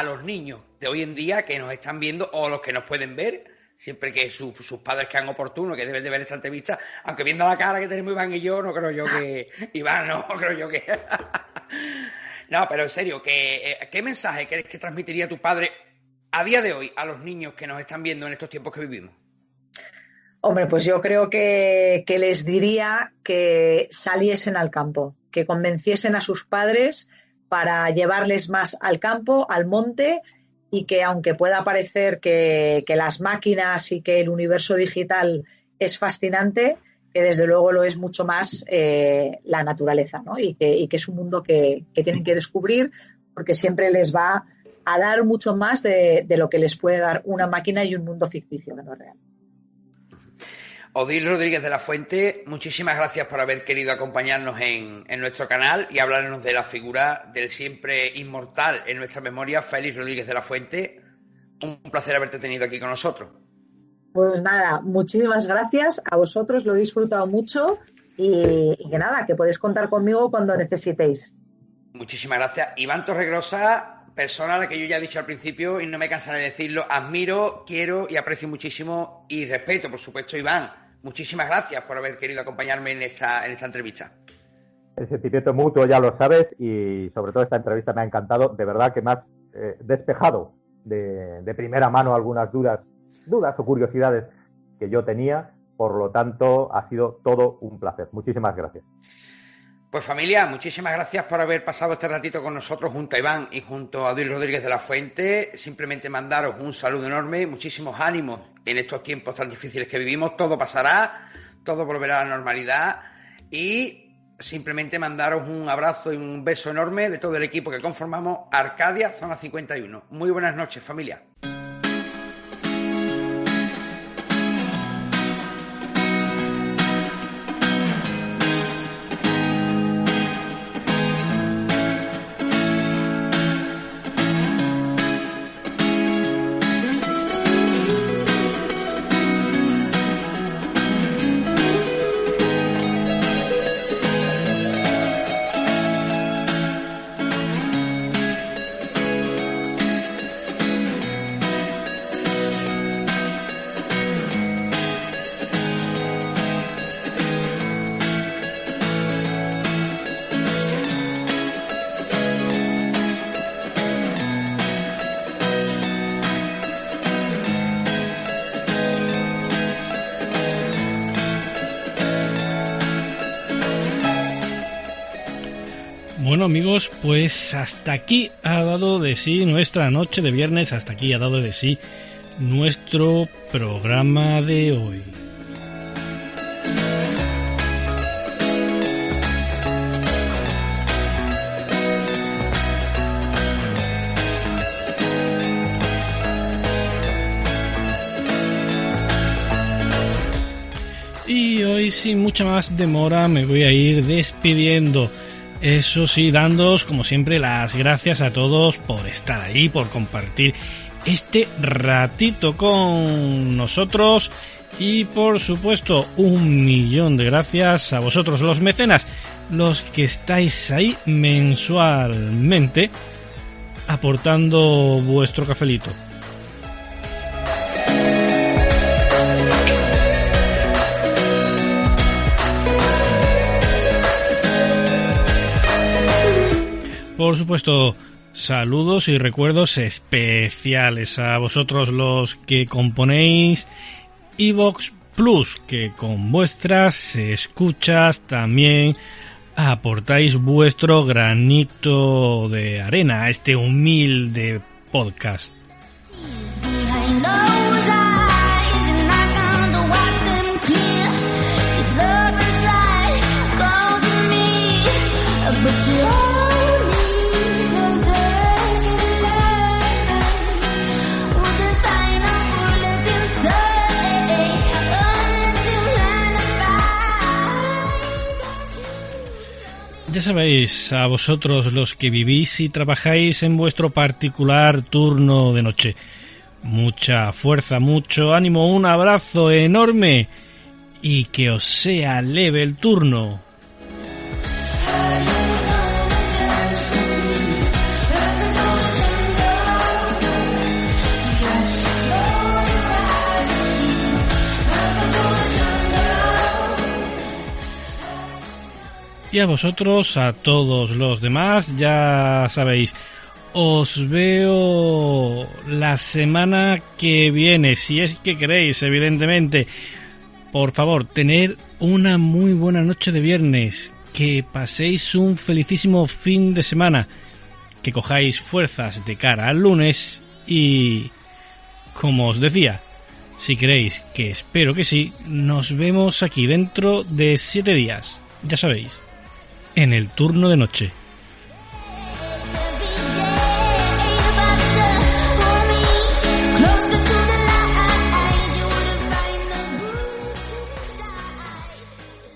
los niños de hoy en día que nos están viendo o los que nos pueden ver, siempre que sus padres quedan oportunos, que deben de ver esta entrevista, aunque viendo la cara que tenemos Iván y yo, no creo yo que... Iván, no, creo yo que... no, pero en serio, eh, ¿qué mensaje crees que transmitiría tu padre a día de hoy a los niños que nos están viendo en estos tiempos que vivimos? Hombre, pues yo creo que, les diría que saliesen al campo, que convenciesen a sus padres para llevarles más al campo, al monte, y que aunque pueda parecer que, las máquinas y que el universo digital es fascinante, que desde luego lo es mucho más eh, la naturaleza, ¿no? Y que, y que, es un mundo que, tienen que descubrir porque siempre les va a dar mucho más de, de, lo que les puede dar una máquina y un mundo ficticio que no es real. Odil Rodríguez de la Fuente, muchísimas gracias por haber querido acompañarnos en, en, nuestro canal y hablarnos de la figura del siempre inmortal en nuestra memoria, Félix Rodríguez de la Fuente. Un placer haberte tenido aquí con nosotros. Pues nada, muchísimas gracias a vosotros, lo he disfrutado mucho y, y que nada, que podéis contar conmigo cuando necesitéis. Muchísimas gracias. Iván Torregrosa, persona a la que yo ya he dicho al principio y no me cansaré de decirlo, admiro, quiero y aprecio muchísimo y respeto, por supuesto, Iván. Muchísimas gracias por haber querido acompañarme en esta, en esta entrevista. El sentimiento mutuo ya lo sabes y sobre todo esta entrevista me ha encantado. De verdad que me has eh, despejado de, de primera mano algunas dudas dudas o curiosidades que yo tenía. Por lo tanto, ha sido todo un placer. Muchísimas gracias. Pues familia, muchísimas gracias por haber pasado este ratito con nosotros junto a Iván y junto a Luis Rodríguez de la Fuente. Simplemente mandaros un saludo enorme, muchísimos ánimos en estos tiempos tan difíciles que vivimos. Todo pasará, todo volverá a la normalidad y simplemente mandaros un abrazo y un beso enorme de todo el equipo que conformamos Arcadia Zona 51. Muy buenas noches familia. Pues hasta aquí ha dado de sí nuestra noche de viernes, hasta aquí ha dado de sí nuestro programa de hoy. Y hoy sin mucha más demora me voy a ir despidiendo. Eso sí, dándoos como siempre las gracias a todos por estar ahí, por compartir este ratito con nosotros y por supuesto un millón de gracias a vosotros los mecenas, los que estáis ahí mensualmente aportando vuestro cafelito. Por supuesto, saludos y recuerdos especiales a vosotros los que componéis Evox Plus, que con vuestras escuchas también aportáis vuestro granito de arena a este humilde podcast. Ya sabéis, a vosotros los que vivís y trabajáis en vuestro particular turno de noche. Mucha fuerza, mucho ánimo, un abrazo enorme y que os sea leve el turno. Y a vosotros, a todos los demás, ya sabéis, os veo la semana que viene, si es que queréis, evidentemente. Por favor, tener una muy buena noche de viernes, que paséis un felicísimo fin de semana, que cojáis fuerzas de cara al lunes y, como os decía, Si queréis, que espero que sí, nos vemos aquí dentro de siete días, ya sabéis, en el turno de noche.